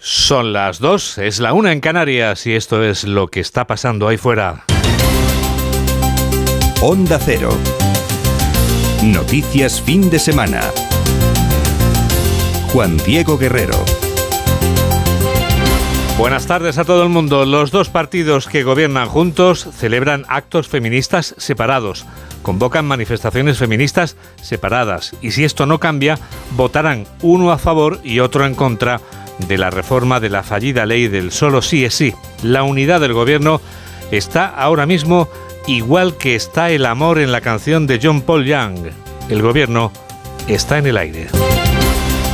Son las dos, es la una en Canarias y esto es lo que está pasando ahí fuera. Onda Cero. Noticias fin de semana. Juan Diego Guerrero. Buenas tardes a todo el mundo. Los dos partidos que gobiernan juntos celebran actos feministas separados, convocan manifestaciones feministas separadas y si esto no cambia, votarán uno a favor y otro en contra de la reforma de la fallida ley del solo sí es sí. La unidad del gobierno está ahora mismo igual que está el amor en la canción de John Paul Young. El gobierno está en el aire.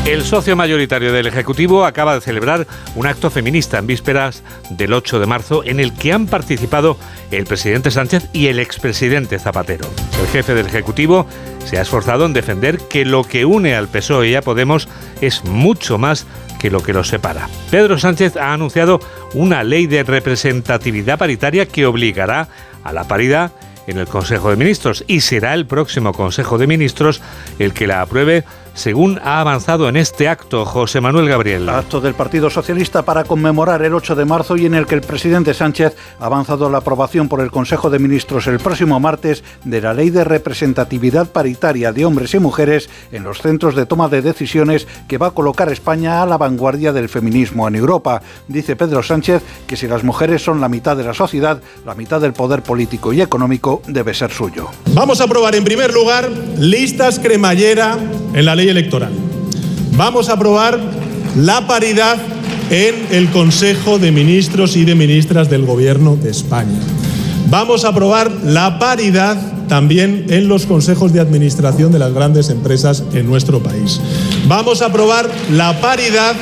El socio mayoritario del Ejecutivo acaba de celebrar un acto feminista en vísperas del 8 de marzo en el que han participado el presidente Sánchez y el expresidente Zapatero. El jefe del Ejecutivo se ha esforzado en defender que lo que une al PSOE y a Podemos es mucho más que lo que los separa. Pedro Sánchez ha anunciado una ley de representatividad paritaria que obligará a la paridad en el Consejo de Ministros y será el próximo Consejo de Ministros el que la apruebe según ha avanzado en este acto José Manuel Gabriel. Acto del Partido Socialista para conmemorar el 8 de marzo y en el que el presidente Sánchez ha avanzado la aprobación por el Consejo de Ministros el próximo martes de la Ley de Representatividad Paritaria de Hombres y Mujeres en los centros de toma de decisiones que va a colocar España a la vanguardia del feminismo en Europa. Dice Pedro Sánchez que si las mujeres son la mitad de la sociedad, la mitad del poder político y económico debe ser suyo. Vamos a aprobar en primer lugar listas cremallera en la ley electoral. Vamos a aprobar la paridad en el Consejo de Ministros y de Ministras del Gobierno de España. Vamos a aprobar la paridad también en los consejos de administración de las grandes empresas en nuestro país. Vamos a aprobar la paridad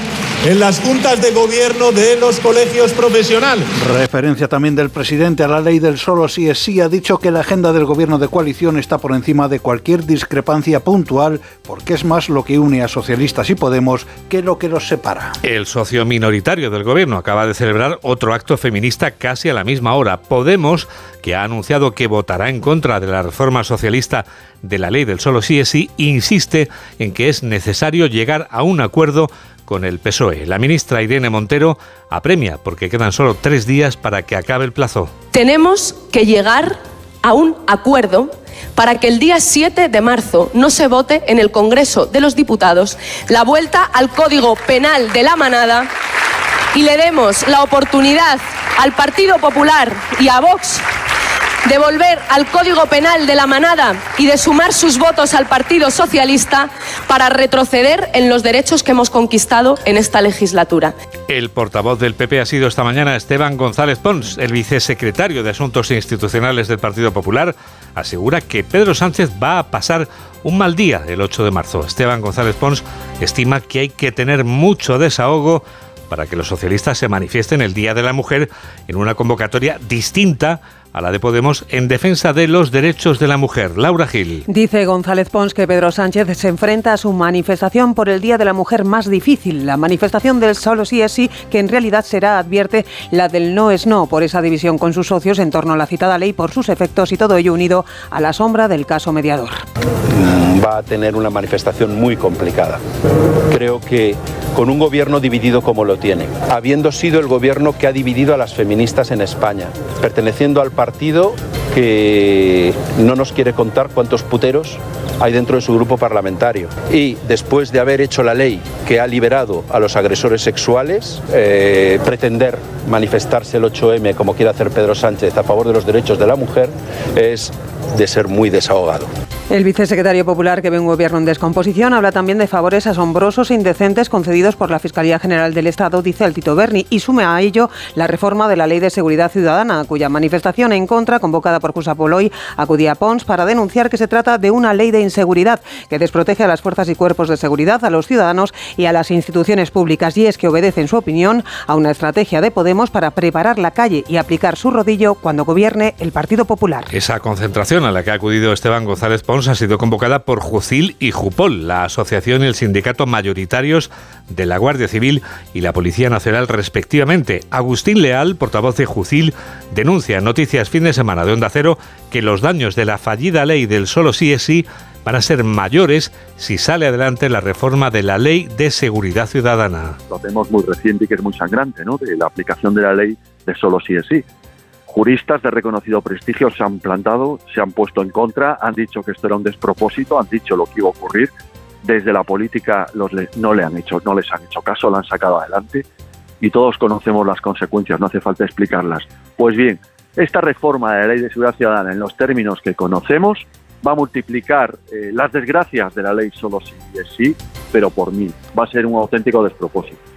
en las juntas de gobierno de los colegios profesionales. Referencia también del presidente a la ley del solo sí es sí. Ha dicho que la agenda del gobierno de coalición está por encima de cualquier discrepancia puntual porque es más lo que une a socialistas y Podemos que lo que los separa. El socio minoritario del gobierno acaba de celebrar otro acto feminista casi a la misma hora. Podemos, que ha anunciado que votará en contra de la reforma socialista de la ley del solo sí es sí, insiste en que es necesario llegar a un acuerdo con el PSOE. La ministra Irene Montero apremia porque quedan solo tres días para que acabe el plazo. Tenemos que llegar a un acuerdo para que el día 7 de marzo no se vote en el Congreso de los Diputados la vuelta al Código Penal de la Manada y le demos la oportunidad al Partido Popular y a Vox de volver al Código Penal de la manada y de sumar sus votos al Partido Socialista para retroceder en los derechos que hemos conquistado en esta legislatura. El portavoz del PP ha sido esta mañana Esteban González Pons, el vicesecretario de Asuntos Institucionales del Partido Popular, asegura que Pedro Sánchez va a pasar un mal día el 8 de marzo. Esteban González Pons estima que hay que tener mucho desahogo para que los socialistas se manifiesten el Día de la Mujer en una convocatoria distinta a la de Podemos en defensa de los derechos de la mujer. Laura Gil. Dice González Pons que Pedro Sánchez se enfrenta a su manifestación por el Día de la Mujer más difícil, la manifestación del solo sí es sí, que en realidad será, advierte, la del no es no, por esa división con sus socios en torno a la citada ley, por sus efectos y todo ello unido a la sombra del caso mediador. Va a tener una manifestación muy complicada. Creo que con un gobierno dividido como lo tiene, habiendo sido el gobierno que ha dividido a las feministas en España, perteneciendo al partido que no nos quiere contar cuántos puteros hay dentro de su grupo parlamentario. Y después de haber hecho la ley que ha liberado a los agresores sexuales, eh, pretender manifestarse el 8M como quiere hacer Pedro Sánchez a favor de los derechos de la mujer es de ser muy desahogado. El vicesecretario popular que ve un gobierno en descomposición habla también de favores asombrosos e indecentes concedidos por la Fiscalía General del Estado, dice el Tito Berni, y sume a ello la reforma de la Ley de Seguridad Ciudadana, cuya manifestación en contra, convocada por Jusapoloy, acudía a Pons para denunciar que se trata de una ley de inseguridad que desprotege a las fuerzas y cuerpos de seguridad, a los ciudadanos y a las instituciones públicas, y es que obedece, en su opinión, a una estrategia de Podemos para preparar la calle y aplicar su rodillo cuando gobierne el Partido Popular. Esa concentración a la que ha acudido Esteban González Pons Ha sido convocada por Jucil y Jupol, la asociación y el sindicato mayoritarios de la Guardia Civil y la Policía Nacional respectivamente. Agustín Leal, portavoz de Jucil, denuncia en Noticias Fin de Semana de Onda Cero que los daños de la fallida ley del solo sí es sí van a ser mayores si sale adelante la reforma de la Ley de Seguridad Ciudadana. Lo vemos muy reciente y que es muy sangrante, ¿no? De la aplicación de la ley de solo sí es sí. Juristas de reconocido prestigio se han plantado, se han puesto en contra, han dicho que esto era un despropósito, han dicho lo que iba a ocurrir. Desde la política los no le han hecho, no les han hecho caso, lo han sacado adelante y todos conocemos las consecuencias, no hace falta explicarlas. Pues bien, esta reforma de la Ley de Seguridad Ciudadana en los términos que conocemos va a multiplicar eh, las desgracias de la ley solo si es sí, pero por mil. Va a ser un auténtico despropósito.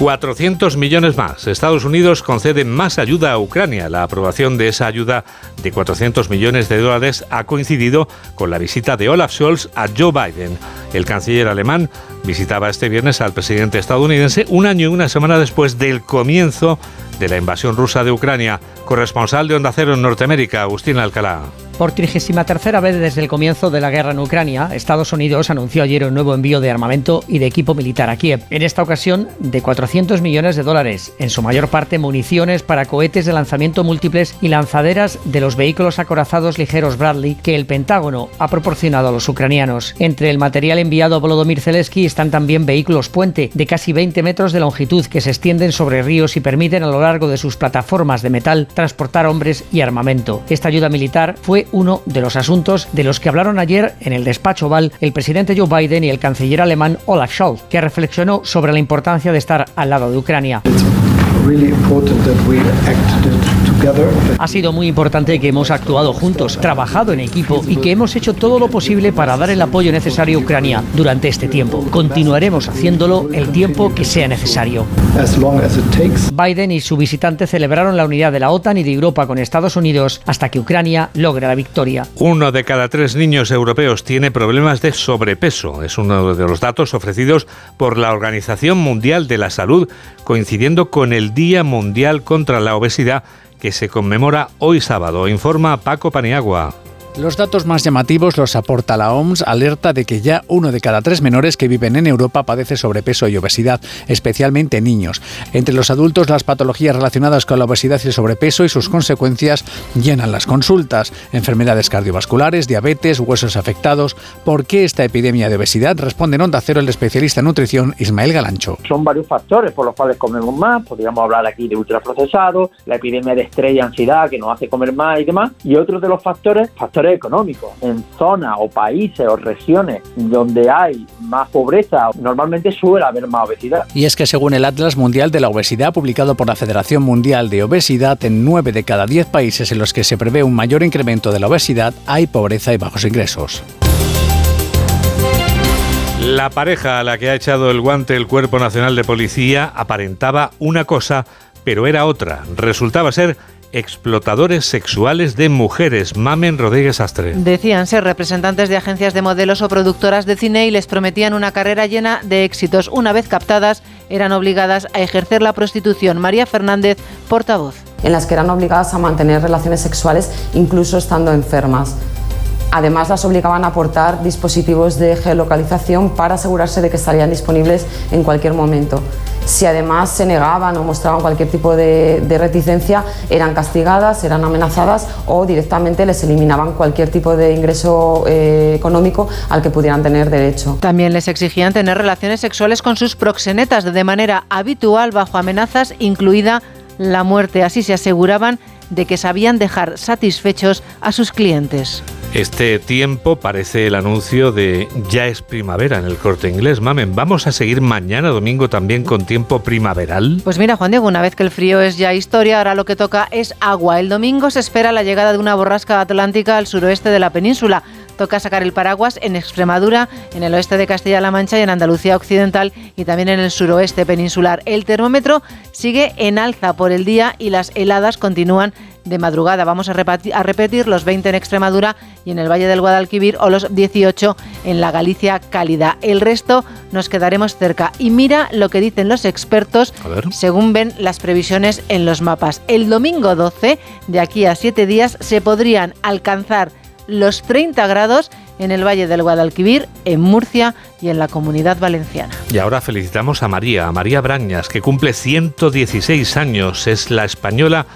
400 millones más. Estados Unidos concede más ayuda a Ucrania. La aprobación de esa ayuda de 400 millones de dólares ha coincidido con la visita de Olaf Scholz a Joe Biden. El canciller alemán visitaba este viernes al presidente estadounidense un año y una semana después del comienzo de la invasión rusa de Ucrania. Corresponsal de Onda Cero en Norteamérica, Agustín Alcalá. Por 33 vez desde el comienzo de la guerra en Ucrania, Estados Unidos anunció ayer un nuevo envío de armamento y de equipo militar a Kiev. En esta ocasión, de 400 millones de dólares, en su mayor parte municiones para cohetes de lanzamiento múltiples y lanzaderas de los vehículos acorazados ligeros Bradley que el Pentágono ha proporcionado a los ucranianos. Entre el material enviado a Volodymyr Zelensky están también vehículos puente de casi 20 metros de longitud que se extienden sobre ríos y permiten a lo largo de sus plataformas de metal transportar hombres y armamento. Esta ayuda militar fue uno de los asuntos de los que hablaron ayer en el despacho Oval el presidente Joe Biden y el canciller alemán Olaf Scholz, que reflexionó sobre la importancia de estar al lado de Ucrania. Ha sido muy importante que hemos actuado juntos, trabajado en equipo y que hemos hecho todo lo posible para dar el apoyo necesario a Ucrania durante este tiempo. Continuaremos haciéndolo el tiempo que sea necesario. Biden y su visitante celebraron la unidad de la OTAN y de Europa con Estados Unidos hasta que Ucrania logre la victoria. Uno de cada tres niños europeos tiene problemas de sobrepeso. Es uno de los datos ofrecidos por la Organización Mundial de la Salud, coincidiendo con el Día Mundial contra la Obesidad que se conmemora hoy sábado, informa Paco Paniagua. Los datos más llamativos los aporta la OMS, alerta de que ya uno de cada tres menores que viven en Europa padece sobrepeso y obesidad, especialmente niños. Entre los adultos, las patologías relacionadas con la obesidad y el sobrepeso y sus consecuencias llenan las consultas. Enfermedades cardiovasculares, diabetes, huesos afectados. ¿Por qué esta epidemia de obesidad? Responde en Onda Cero el especialista en nutrición Ismael Galancho. Son varios factores por los cuales comemos más. Podríamos hablar aquí de ultraprocesados, la epidemia de estrés y ansiedad que nos hace comer más y demás. Y otros de los factores, factores económicos. En zonas o países o regiones donde hay más pobreza, normalmente suele haber más obesidad. Y es que según el Atlas Mundial de la Obesidad, publicado por la Federación Mundial de Obesidad, en 9 de cada 10 países en los que se prevé un mayor incremento de la obesidad hay pobreza y bajos ingresos. La pareja a la que ha echado el guante el Cuerpo Nacional de Policía aparentaba una cosa, pero era otra. Resultaba ser explotadores sexuales de mujeres. Mamen Rodríguez Astre. Decían ser representantes de agencias de modelos o productoras de cine y les prometían una carrera llena de éxitos. Una vez captadas, eran obligadas a ejercer la prostitución. María Fernández, portavoz. En las que eran obligadas a mantener relaciones sexuales incluso estando enfermas. Además, las obligaban a aportar dispositivos de geolocalización para asegurarse de que estarían disponibles en cualquier momento. Si además se negaban o mostraban cualquier tipo de, reticencia, eran castigadas, eran amenazadas o directamente les eliminaban cualquier tipo de ingreso eh, económico al que pudieran tener derecho. También les exigían tener relaciones sexuales con sus proxenetas de manera habitual bajo amenazas, incluida la muerte. Así se aseguraban de que sabían dejar satisfechos a sus clientes. Este tiempo parece el anuncio de ya es primavera en el corte inglés. Mamen, ¿vamos a seguir mañana domingo también con tiempo primaveral? Pues mira, Juan Diego, una vez que el frío es ya historia, ahora lo que toca es agua. El domingo se espera la llegada de una borrasca atlántica al suroeste de la península. Toca sacar el paraguas en Extremadura, en el oeste de Castilla-La Mancha y en Andalucía Occidental y también en el suroeste peninsular. El termómetro sigue en alza por el día y las heladas continúan de madrugada. Vamos a repetir, a repetir, los 20 en Extremadura y en el Valle del Guadalquivir o los 18 en la Galicia cálida. El resto nos quedaremos cerca. Y mira lo que dicen los expertos según ven las previsiones en los mapas. El domingo 12, de aquí a 7 días, se podrían alcanzar los 30 grados en el Valle del Guadalquivir, en Murcia y en la Comunidad Valenciana. Y ahora felicitamos a María, a María Brañas, que cumple 116 años. Es la española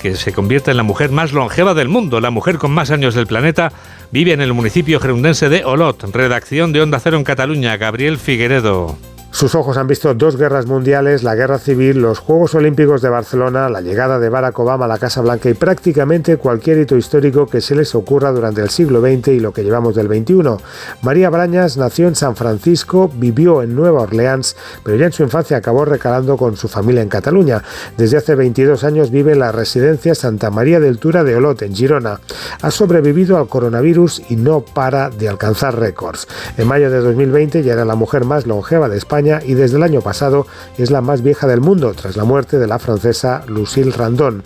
que se convierte en la mujer más longeva del mundo, la mujer con más años del planeta, vive en el municipio gerundense de Olot. Redacción de Onda Cero en Cataluña, Gabriel Figueredo. Sus ojos han visto dos guerras mundiales, la guerra civil, los Juegos Olímpicos de Barcelona, la llegada de Barack Obama a la Casa Blanca y prácticamente cualquier hito histórico que se les ocurra durante el siglo XX y lo que llevamos del XXI. María Brañas nació en San Francisco, vivió en Nueva Orleans, pero ya en su infancia acabó recalando con su familia en Cataluña. Desde hace 22 años vive en la residencia Santa María del Tura de Olot, en Girona. Ha sobrevivido al coronavirus y no para de alcanzar récords. En mayo de 2020 ya era la mujer más longeva de España y desde el año pasado es la más vieja del mundo tras la muerte de la francesa Lucille Randon.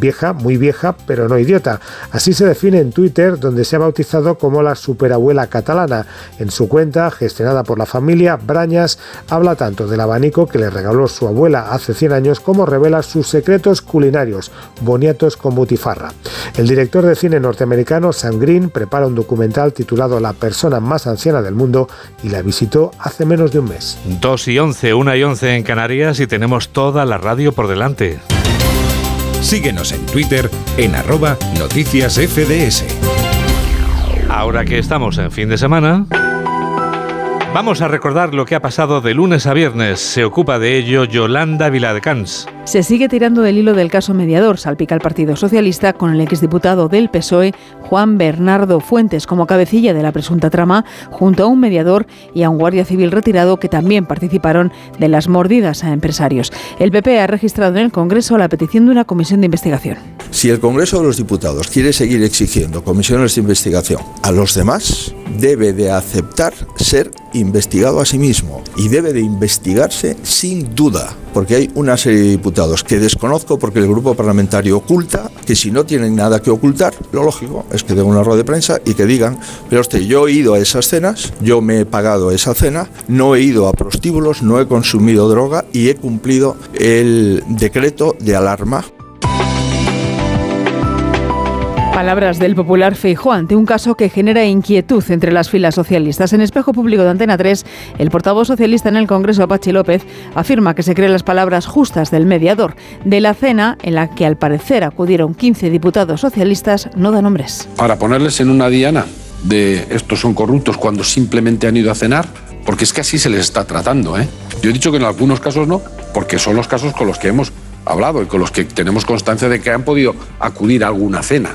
Vieja, muy vieja, pero no idiota. Así se define en Twitter, donde se ha bautizado como la superabuela catalana. En su cuenta, gestionada por la familia, Brañas habla tanto del abanico que le regaló su abuela hace 100 años como revela sus secretos culinarios, boniatos con butifarra. El director de cine norteamericano Sam Green prepara un documental titulado La persona más anciana del mundo y la visitó hace menos de un mes. 2 y 11, 1 y 11 en Canarias y tenemos toda la radio por delante. Síguenos en Twitter en arroba noticias FDS. Ahora que estamos en fin de semana... Vamos a recordar lo que ha pasado de lunes a viernes. Se ocupa de ello Yolanda Viladecans. Se sigue tirando del hilo del caso mediador, salpica el Partido Socialista con el exdiputado del PSOE, Juan Bernardo Fuentes, como cabecilla de la presunta trama, junto a un mediador y a un guardia civil retirado que también participaron de las mordidas a empresarios. El PP ha registrado en el Congreso la petición de una comisión de investigación. Si el Congreso de los Diputados quiere seguir exigiendo comisiones de investigación a los demás, debe de aceptar ser investigado a sí mismo y debe de investigarse sin duda, porque hay una serie de diputados que desconozco porque el grupo parlamentario oculta, que si no tienen nada que ocultar, lo lógico es que den una rueda de prensa y que digan, pero usted, yo he ido a esas cenas, yo me he pagado esa cena, no he ido a prostíbulos, no he consumido droga y he cumplido el decreto de alarma Palabras del popular Feijóo ante un caso que genera inquietud entre las filas socialistas. En espejo público de Antena 3, el portavoz socialista en el Congreso, Pachi López, afirma que se creen las palabras justas del mediador de la cena en la que al parecer acudieron 15 diputados socialistas, no da nombres. Para ponerles en una diana de estos son corruptos cuando simplemente han ido a cenar, porque es que así se les está tratando. ¿eh? Yo he dicho que en algunos casos no, porque son los casos con los que hemos hablado y con los que tenemos constancia de que han podido acudir a alguna cena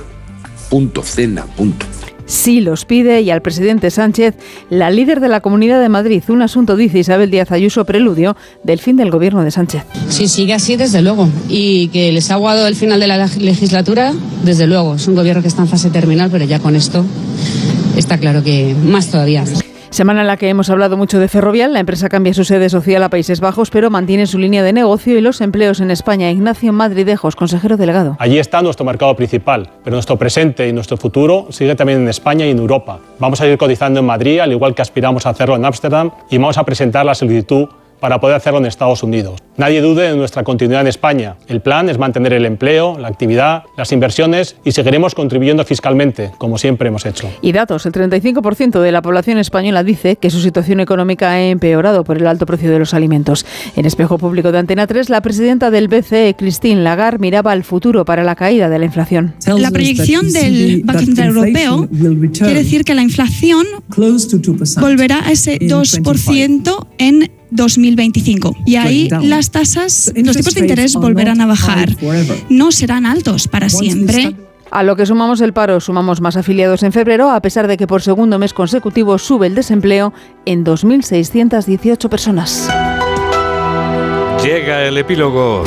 punto, cena, punto. Sí los pide y al presidente Sánchez, la líder de la Comunidad de Madrid, un asunto, dice Isabel Díaz Ayuso, preludio del fin del gobierno de Sánchez. Si sigue así, desde luego. Y que les ha aguado el final de la legislatura, desde luego. Es un gobierno que está en fase terminal, pero ya con esto está claro que más todavía. Semana en la que hemos hablado mucho de Ferrovial, la empresa cambia su sede social a Países Bajos, pero mantiene su línea de negocio y los empleos en España. Ignacio Madridejos, consejero delegado. Allí está nuestro mercado principal, pero nuestro presente y nuestro futuro sigue también en España y en Europa. Vamos a ir cotizando en Madrid, al igual que aspiramos a hacerlo en Ámsterdam, y vamos a presentar la solicitud para poder hacerlo en Estados Unidos. Nadie dude de nuestra continuidad en España. El plan es mantener el empleo, la actividad, las inversiones y seguiremos contribuyendo fiscalmente, como siempre hemos hecho. Y datos, el 35% de la población española dice que su situación económica ha empeorado por el alto precio de los alimentos. En espejo público de Antena 3, la presidenta del BCE, Christine Lagarde, miraba al futuro para la caída de la inflación. La proyección del Banco Central Europeo quiere decir que la inflación volverá a ese 2% en 2025. Y ahí las tasas, los tipos de interés volverán a bajar. No serán altos para siempre. A lo que sumamos el paro, sumamos más afiliados en febrero, a pesar de que por segundo mes consecutivo sube el desempleo en 2.618 personas. Llega el epílogo.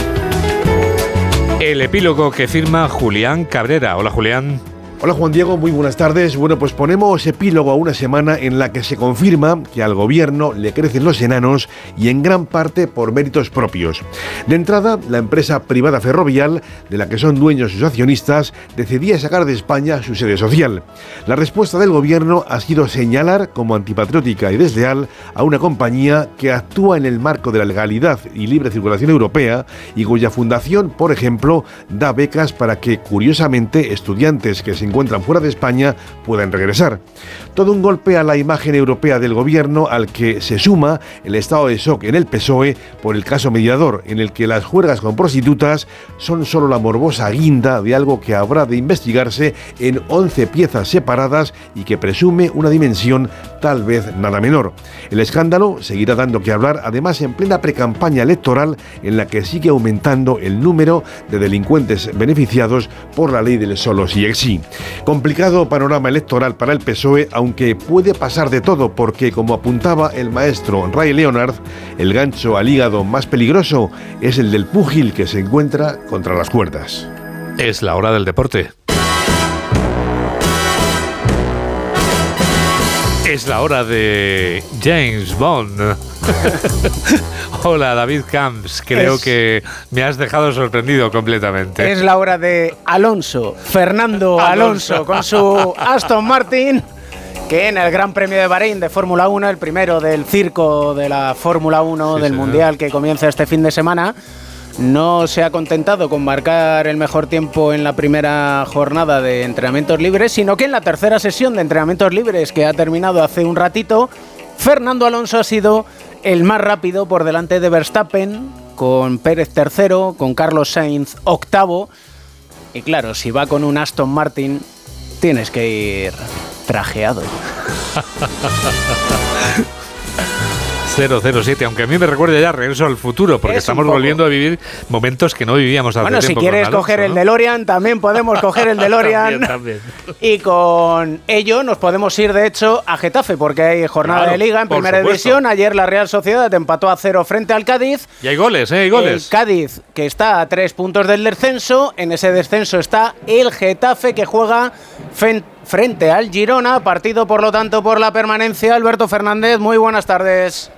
El epílogo que firma Julián Cabrera. Hola Julián. Hola Juan Diego, muy buenas tardes. Bueno, pues ponemos epílogo a una semana en la que se confirma que al gobierno le crecen los enanos y en gran parte por méritos propios. De entrada, la empresa privada ferrovial, de la que son dueños sus accionistas, decidía sacar de España su sede social. La respuesta del gobierno ha sido señalar como antipatriótica y desleal a una compañía que actúa en el marco de la legalidad y libre circulación europea y cuya fundación, por ejemplo, da becas para que, curiosamente, estudiantes que se encuentran fuera de España puedan regresar. Todo un golpe a la imagen europea del gobierno al que se suma el estado de shock en el PSOE por el caso mediador, en el que las juergas con prostitutas son solo la morbosa guinda de algo que habrá de investigarse en 11 piezas separadas y que presume una dimensión tal vez nada menor. El escándalo seguirá dando que hablar, además en plena precampaña electoral en la que sigue aumentando el número de delincuentes beneficiados por la ley del solo sí ex sí. Complicado panorama electoral para el PSOE, aunque puede pasar de todo porque, como apuntaba el maestro Ray Leonard, el gancho al hígado más peligroso es el del púgil que se encuentra contra las cuerdas. Es la hora del deporte. Es la hora de James Bond. Hola David Camps, creo Es- que me has dejado sorprendido completamente. Es la hora de Alonso, Fernando Alonso. Con su Aston Martin, que en el Gran Premio de Bahrein de Fórmula 1, el primero del circo de la Fórmula 1 Sí, del señor. Mundial que comienza este fin de semana, no se ha contentado con marcar el mejor tiempo en la primera jornada de entrenamientos libres, sino que en la tercera sesión de entrenamientos libres que ha terminado hace un ratito, Fernando Alonso ha sido el más rápido por delante de Verstappen, con Pérez tercero, con Carlos Sainz octavo. Y claro, si va con un Aston Martin, tienes que ir trajeado. 007, aunque a mí me recuerda ya Regreso al Futuro, porque Es estamos volviendo a vivir momentos que no vivíamos hace Bueno, si quieres Alonso, coger el. DeLorean, también podemos coger el DeLorean. También, también. Y con ello nos podemos ir, de hecho, a Getafe, porque hay jornada Claro, de liga en primera supuesto. división. Ayer la Real Sociedad empató a cero frente al Cádiz. Y hay goles, ¿eh? Hay goles. El Cádiz, que está a tres puntos del descenso. En ese descenso está el Getafe, que juega fen- frente al Girona. Partido, por lo tanto, por la permanencia. Alberto Fernández, muy buenas tardes.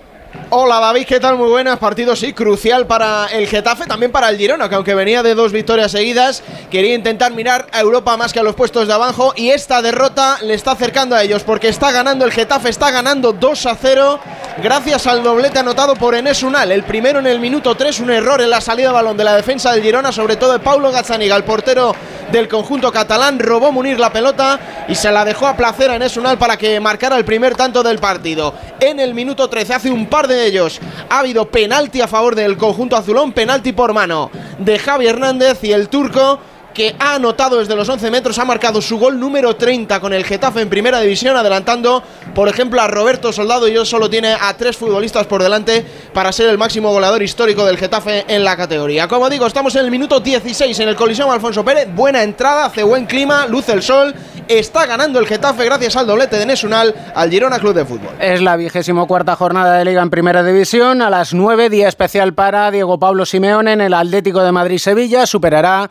Hola David, ¿qué tal? Muy buenas. Partido sí, crucial para el Getafe, también para el Girona, que aunque venía de dos victorias seguidas, quería intentar mirar a Europa más que a los puestos de abajo y esta derrota le está acercando a ellos porque está ganando el Getafe, está ganando 2 a 0 gracias al doblete anotado por Enes Unal. El primero en el minuto 3, un error en la salida de balón de la defensa del Girona, sobre todo de Paulo Gazzaniga, el portero del conjunto catalán, robó Munir la pelota y se la dejó a placer a Enes Unal para que marcara el primer tanto del partido. En el minuto 13, hace un par de ellos, ha habido penalti a favor del conjunto azulón, penalti por mano de Javi Hernández y el turco que ha anotado desde los 11 metros, ha marcado su gol número 30 con el Getafe en primera división, adelantando, por ejemplo, a Roberto Soldado y hoy solo tiene a tres futbolistas por delante para ser el máximo goleador histórico del Getafe en la categoría. Como digo, estamos en el minuto 16 en el Coliseo Alfonso Pérez, buena entrada, hace buen clima, luce el sol, está ganando el Getafe gracias al doblete de Nesunal al Girona Club de Fútbol. Es la vigésimo cuarta jornada de Liga en Primera División. A las 9, día especial para Diego Pablo Simeone en el Atlético de Madrid-Sevilla. Superará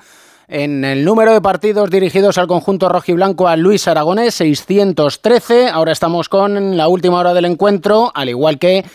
en el número de partidos dirigidos al conjunto rojiblanco a Luis Aragonés, 613. Ahora estamos con la última hora del encuentro, al igual que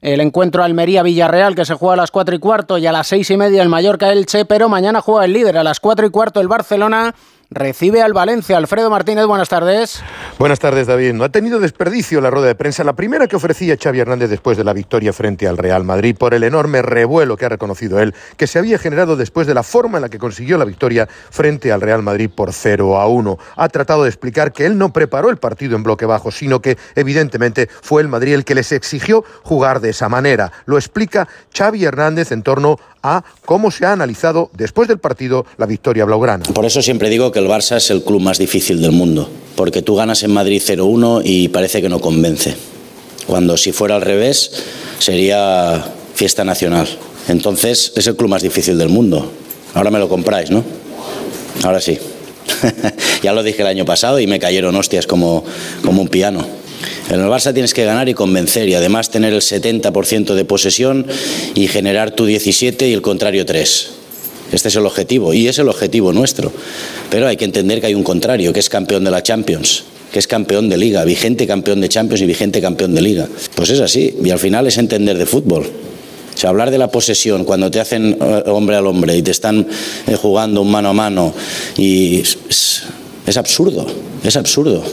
el encuentro Almería-Villarreal que se juega a las 4 y cuarto y a las 6 y media el Mallorca-Elche, pero mañana juega el líder a las 4 y cuarto el Barcelona. Recibe al Valencia. Alfredo Martínez, buenas tardes. Buenas tardes, David. No ha tenido desperdicio la rueda de prensa, la primera que ofrecía Xavi Hernández después de la victoria frente al Real Madrid por el enorme revuelo que ha reconocido él, que se había generado después de la forma en la que consiguió la victoria frente al Real Madrid por 0 a 1. Ha tratado de explicar que él no preparó el partido en bloque bajo, sino que evidentemente fue el Madrid el que les exigió jugar de esa manera. Lo explica Xavi Hernández en torno a cómo se ha analizado después del partido la victoria blaugrana. Por eso siempre digo que el Barça es el club más difícil del mundo, porque tú ganas en Madrid 0-1 y parece que no convence, cuando si fuera al revés sería fiesta nacional. Entonces es el club más difícil del mundo. Ahora me lo compráis, ¿no? Ahora sí. ya lo dije el año pasado y me cayeron hostias como, como un piano. En el Barça tienes que ganar y convencer y además tener el 70% de posesión y generar tu 17 y el contrario 3. Este es el objetivo y es el objetivo nuestro. Pero hay que entender que hay un contrario, que es campeón de la Champions, que es campeón de liga, vigente campeón de Champions y vigente campeón de liga. Pues es así y al final es entender de fútbol. O sea, hablar de la posesión cuando te hacen eh, hombre al hombre y te están eh, jugando un mano a mano y es, absurdo, es absurdo.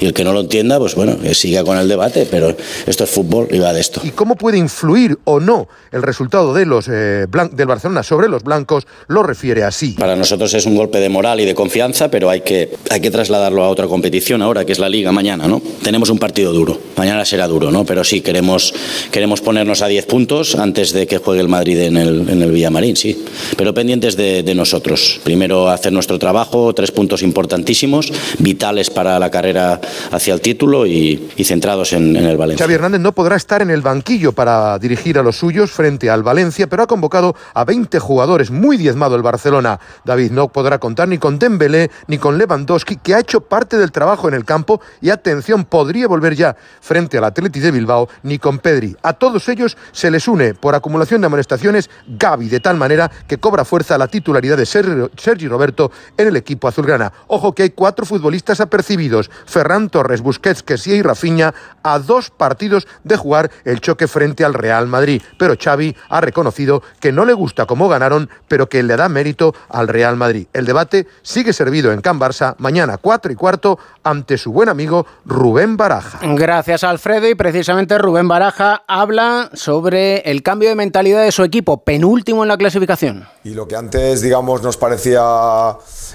Y el que no lo entienda, pues bueno, que siga con el debate, pero esto es fútbol y va de esto. ¿Y cómo puede influir o no el resultado de los, eh, del Barcelona sobre los blancos? Lo refiere así. Para nosotros es un golpe de moral y de confianza, pero hay que, hay que trasladarlo a otra competición ahora, que es la Liga mañana, ¿no? Tenemos un partido duro, mañana será duro, ¿no? Pero sí, queremos, queremos ponernos a 10 puntos antes de que juegue el Madrid en el, en el Villamarín, sí. Pero pendientes de, de nosotros. Primero hacer nuestro trabajo, tres puntos importantísimos, vitales para la carrera hacia el título y, centrados en, en, el Valencia. Xavi Hernández no podrá estar en el banquillo para dirigir a los suyos frente al Valencia, pero ha convocado a 20 jugadores, muy diezmado el Barcelona. David no podrá contar ni con Dembélé ni con Lewandowski, que ha hecho parte del trabajo en el campo y atención, podría volver ya frente al Atleti de Bilbao, ni con Pedri. A todos ellos se les une por acumulación de amonestaciones Gaby, de tal manera que cobra fuerza la titularidad de Sergi Roberto en el equipo azulgrana. Ojo que hay cuatro futbolistas apercibidos, Ferran Torres, Busquets, Kessie y Rafinha, a dos partidos de jugar el choque frente al Real Madrid. Pero Xavi ha reconocido que no le gusta cómo ganaron, pero que le da mérito al Real Madrid. El debate sigue servido en Can Barça mañana 4 y cuarto ante su buen amigo Rubén Baraja. Gracias Alfredo y precisamente Rubén Baraja habla sobre el cambio de mentalidad de su equipo, penúltimo en la clasificación. Y lo que antes, digamos, nos parecía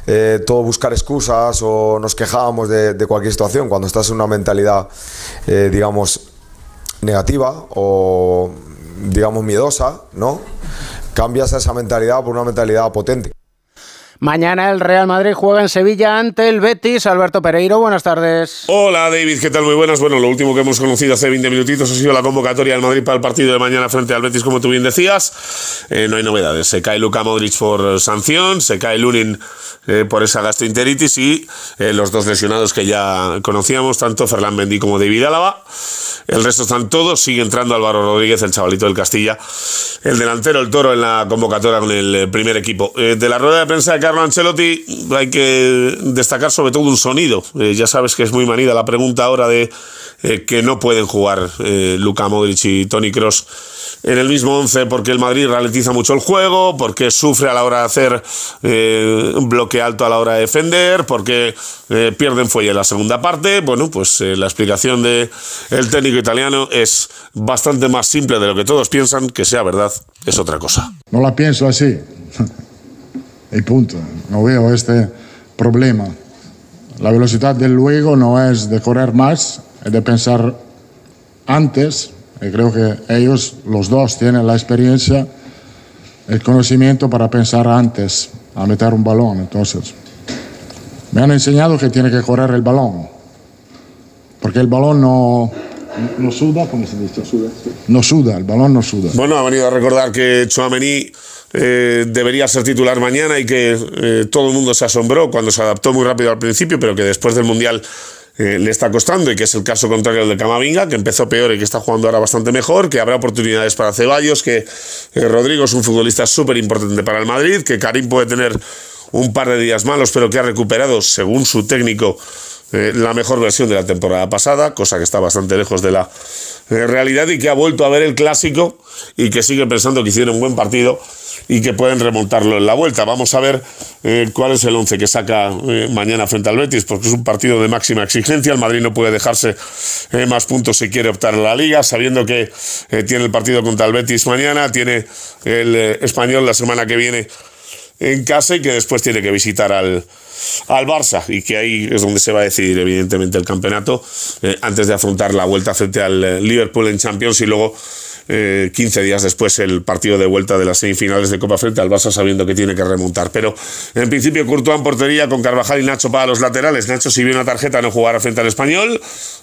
eh, todo buscar excusas o nos quejábamos de, de, cualquier situación, cuando estás en una mentalidad, eh, digamos, negativa o, digamos, miedosa, ¿no? Cambias esa mentalidad por una mentalidad potente. Mañana el Real Madrid juega en Sevilla ante el Betis. Alberto Pereiro, buenas tardes. Hola David, ¿qué tal? Muy buenas. Bueno, lo último que hemos conocido hace 20 minutitos ha sido la convocatoria del Madrid para el partido de mañana frente al Betis, como tú bien decías. Eh, no hay novedades. Se cae Luka Modric por sanción, se cae Lunin eh, por esa gastroenteritis y eh, los dos lesionados que ya conocíamos, tanto Ferland Mendy como David Álava. El resto están todos. Sigue entrando Álvaro Rodríguez, el chavalito del Castilla. El delantero, el toro, en la convocatoria con el primer equipo. de la rueda de prensa Carlo Ancelotti hay que destacar sobre todo un sonido. Eh, ya sabes que es muy manida la pregunta ahora de eh, que no pueden jugar eh, Luka Modric y Tony Cross en el mismo 11 porque el Madrid ralentiza mucho el juego, porque sufre a la hora de hacer un bloque alto a la hora de defender, porque pierden fuelle en la segunda parte. Bueno, pues la explicación del el técnico italiano es bastante más simple de lo que todos piensan, que sea verdad, es otra cosa. No la pienso así. y punto. No veo este problema. La velocidad del luego no es de correr más, es de pensar antes. Y creo que ellos, los dos, tienen la experiencia, el conocimiento para pensar antes a meter un balón. Entonces, me han enseñado que tiene que correr el balón. Porque el balón no, no suda, ¿cómo se dice? No suda, el balón no suda. Bueno, ha venido a recordar que Chouameni eh, debería ser titular mañana y que eh, todo el mundo se asombró cuando se adaptó muy rápido al principio, pero que después del Mundial eh, le está costando y que es el caso contrario al de Camavinga, que empezó peor y que está jugando ahora bastante mejor, que habrá oportunidades para Ceballos, que Rodrigo es un futbolista súper importante para el Madrid, que Karim puede tener un par de días malos, pero que ha recuperado, según su técnico, la mejor versión de la temporada pasada, cosa que está bastante lejos de la realidad y que ha vuelto a ver el clásico y que sigue pensando que hicieron un buen partido y que pueden remontarlo en la vuelta. Vamos a ver eh, cuál es el once que saca eh, mañana frente al Betis, porque es un partido de máxima exigencia. El Madrid no puede dejarse eh, más puntos si quiere optar a la liga, sabiendo que tiene el partido contra el Betis mañana, tiene el español la semana que viene en casa y que después tiene que visitar al, al Barça y que ahí es donde se va a decidir evidentemente el campeonato antes de afrontar la vuelta frente al Liverpool en Champions y luego 15 eh, días después el partido de vuelta de las semifinales de Copa frente al Barça sabiendo que tiene que remontar. Pero en principio Courtois en portería con Carvajal y Nacho para los laterales. Nacho si vio una tarjeta no jugará frente al Español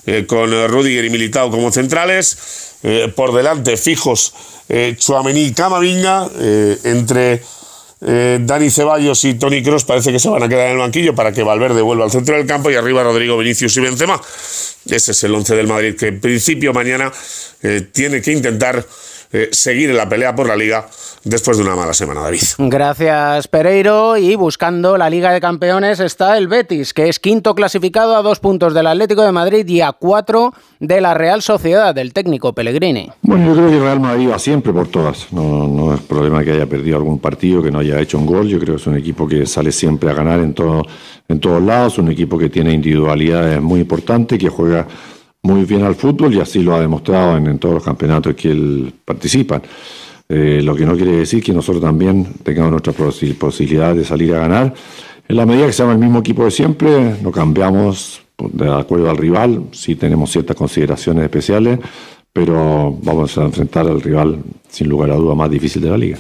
eh, con Rudiger y Militao como centrales. Eh, por delante fijos Chuamení y Camavinga entre... Dani Ceballos y Tony Cross parece que se van a quedar en el banquillo para que Valverde vuelva al centro del campo y arriba Rodrigo Vinicius y Benzema. Ese es el once del Madrid que en principio mañana eh, tiene que intentar eh, seguir en la pelea por la liga después de una mala semana, David. Gracias, Pereiro. Y buscando la Liga de Campeones está el Betis, que es quinto clasificado a dos puntos del Atlético de Madrid y a cuatro de la Real Sociedad, del técnico Pellegrini. Bueno, yo creo que el Real Madrid va siempre por todas. No, no es problema que haya perdido algún partido, que no haya hecho un gol. Yo creo que es un equipo que sale siempre a ganar en, todo, en todos lados, un equipo que tiene individualidades muy importantes, que juega muy bien al fútbol y así lo ha demostrado en, todos los campeonatos que él participa. Eh, lo que no quiere decir que nosotros también tengamos nuestra posibilidad de salir a ganar. En la medida que seamos el mismo equipo de siempre, no cambiamos de acuerdo al rival, sí tenemos ciertas consideraciones especiales, pero vamos a enfrentar al rival sin lugar a duda más difícil de la liga.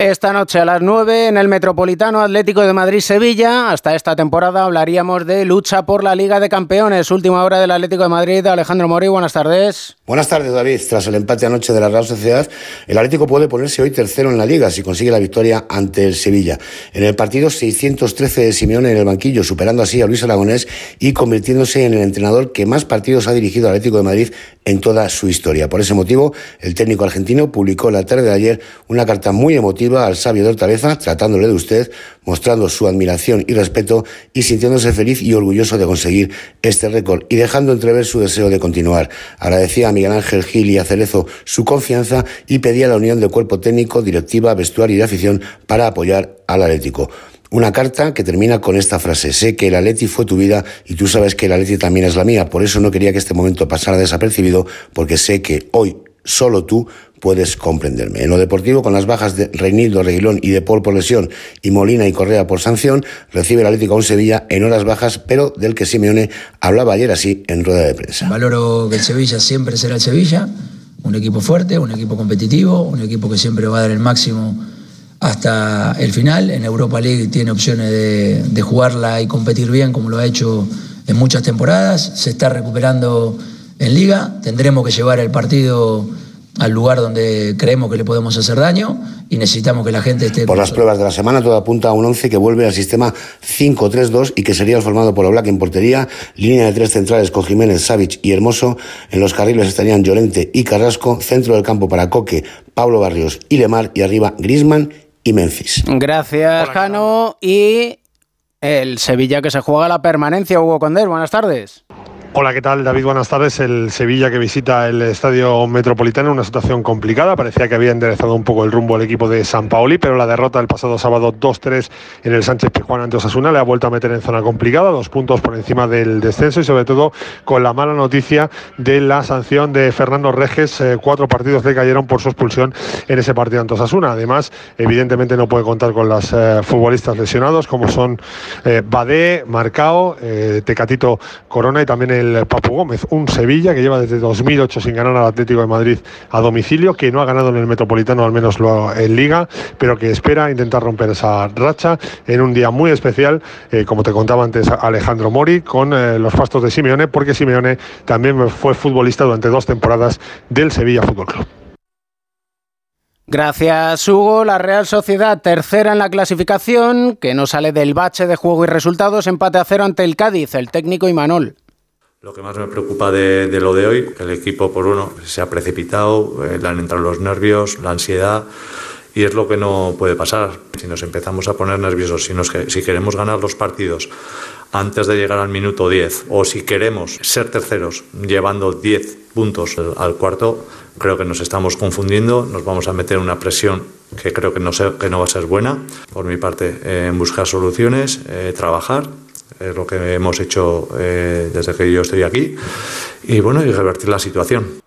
Esta noche a las 9 en el Metropolitano Atlético de Madrid-Sevilla. Hasta esta temporada hablaríamos de lucha por la Liga de Campeones. Última hora del Atlético de Madrid. Alejandro Mori, buenas tardes. Buenas tardes, David. Tras el empate anoche de la Real Sociedad, el Atlético puede ponerse hoy tercero en la Liga si consigue la victoria ante el Sevilla. En el partido 613 de Simeone en el banquillo, superando así a Luis Aragonés y convirtiéndose en el entrenador que más partidos ha dirigido al Atlético de Madrid en toda su historia. Por ese motivo, el técnico argentino publicó la tarde de ayer una carta muy emotiva al sabio de Hortaleza, tratándole de usted, mostrando su admiración y respeto y sintiéndose feliz y orgulloso de conseguir este récord y dejando entrever su deseo de continuar. Agradecía a Miguel Ángel Gil y a Cerezo su confianza y pedía la unión del cuerpo técnico, directiva, vestuario y de afición para apoyar al Atlético. Una carta que termina con esta frase, sé que el Atleti fue tu vida y tú sabes que el Atleti también es la mía, por eso no quería que este momento pasara desapercibido, porque sé que hoy solo tú puedes comprenderme. En lo deportivo, con las bajas de Reinildo, Reguilón y De Paul por lesión y Molina y Correa por sanción, recibe el Atlético a un Sevilla en horas bajas, pero del que Simeone hablaba ayer así en rueda de prensa. Valoro que el Sevilla siempre será el Sevilla, un equipo fuerte, un equipo competitivo, un equipo que siempre va a dar el máximo hasta el final. En Europa League tiene opciones de, de jugarla y competir bien como lo ha hecho en muchas temporadas. Se está recuperando en liga. Tendremos que llevar el partido al lugar donde creemos que le podemos hacer daño y necesitamos que la gente esté... Por las pruebas de la semana todo apunta a un 11 que vuelve al sistema 5-3-2 y que sería formado por Oblak en portería, línea de tres centrales con Jiménez, Savic y Hermoso, en los carriles estarían Llorente y Carrasco, centro del campo para Coque, Pablo Barrios y Lemar y arriba Grisman y Memphis. Gracias, Jano. Y el Sevilla que se juega la permanencia, Hugo Condés, buenas tardes. Hola, ¿qué tal? David, buenas tardes. El Sevilla que visita el Estadio Metropolitano, una situación complicada. Parecía que había enderezado un poco el rumbo al equipo de San Paoli, pero la derrota el pasado sábado 2-3 en el Sánchez Pizjuán ante Osasuna le ha vuelto a meter en zona complicada, dos puntos por encima del descenso y sobre todo con la mala noticia de la sanción de Fernando Reges. Eh, cuatro partidos le cayeron por su expulsión en ese partido ante Osasuna. Además, evidentemente no puede contar con las eh, futbolistas lesionados como son eh, Badé, Marcao, eh, Tecatito Corona y también el Papu Gómez, un Sevilla que lleva desde 2008 sin ganar al Atlético de Madrid a domicilio, que no ha ganado en el Metropolitano, al menos en Liga, pero que espera intentar romper esa racha en un día muy especial, eh, como te contaba antes Alejandro Mori, con eh, los fastos de Simeone, porque Simeone también fue futbolista durante dos temporadas del Sevilla Fútbol Club. Gracias, Hugo. La Real Sociedad, tercera en la clasificación, que no sale del bache de juego y resultados, empate a cero ante el Cádiz, el técnico Imanol. Lo que más me preocupa de, lo de hoy, que el equipo por uno se ha precipitado, eh, le han entrado los nervios, la ansiedad, y es lo que no puede pasar. Si nos empezamos a poner nerviosos, si, queremos ganar los partidos antes de llegar al minuto 10, o si queremos ser terceros llevando 10 puntos al cuarto, creo que nos estamos confundiendo, nos vamos a meter una presión que creo que no, va a ser buena. Por mi parte, eh, buscar soluciones, eh, trabajar es lo que hemos hecho eh, desde que yo estoy aquí, y bueno, y revertir la situación.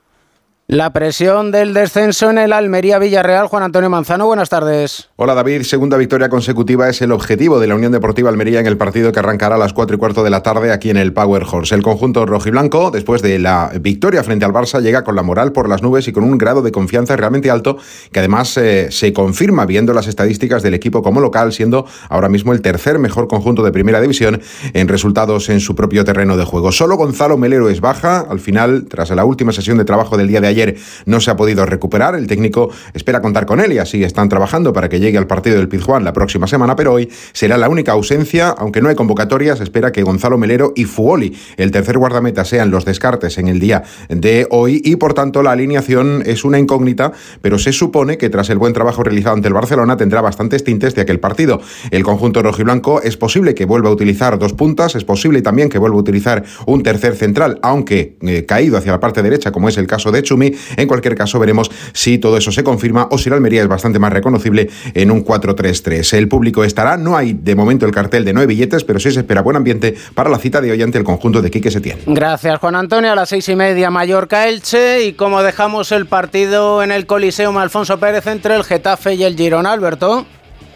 La presión del descenso en el Almería Villarreal. Juan Antonio Manzano, buenas tardes. Hola David, segunda victoria consecutiva es el objetivo de la Unión Deportiva Almería en el partido que arrancará a las 4 y cuarto de la tarde aquí en el Power Horse. El conjunto rojiblanco, después de la victoria frente al Barça, llega con la moral por las nubes y con un grado de confianza realmente alto que además eh, se confirma viendo las estadísticas del equipo como local, siendo ahora mismo el tercer mejor conjunto de primera división en resultados en su propio terreno de juego. Solo Gonzalo Melero es baja al final, tras la última sesión de trabajo del día de ayer no se ha podido recuperar. El técnico espera contar con él y así están trabajando para que llegue al partido del Pizjuán la próxima semana, pero hoy será la única ausencia, aunque no hay convocatorias, espera que Gonzalo Melero y Fuoli, el tercer guardameta, sean los descartes en el día de hoy y por tanto la alineación es una incógnita, pero se supone que tras el buen trabajo realizado ante el Barcelona tendrá bastantes tintes de aquel partido. El conjunto rojiblanco es posible que vuelva a utilizar dos puntas, es posible también que vuelva a utilizar un tercer central, aunque eh, caído hacia la parte derecha, como es el caso de Chumi. En cualquier caso, veremos si todo eso se confirma o si la Almería es bastante más reconocible en un 4-3-3. El público estará, no hay de momento el cartel de nueve billetes, pero sí se espera buen ambiente para la cita de hoy ante el conjunto de Quique Setién. Gracias, Juan Antonio. A las seis y media, Mallorca-Elche. Y como dejamos el partido en el Coliseum Alfonso Pérez entre el Getafe y el Girona, Alberto.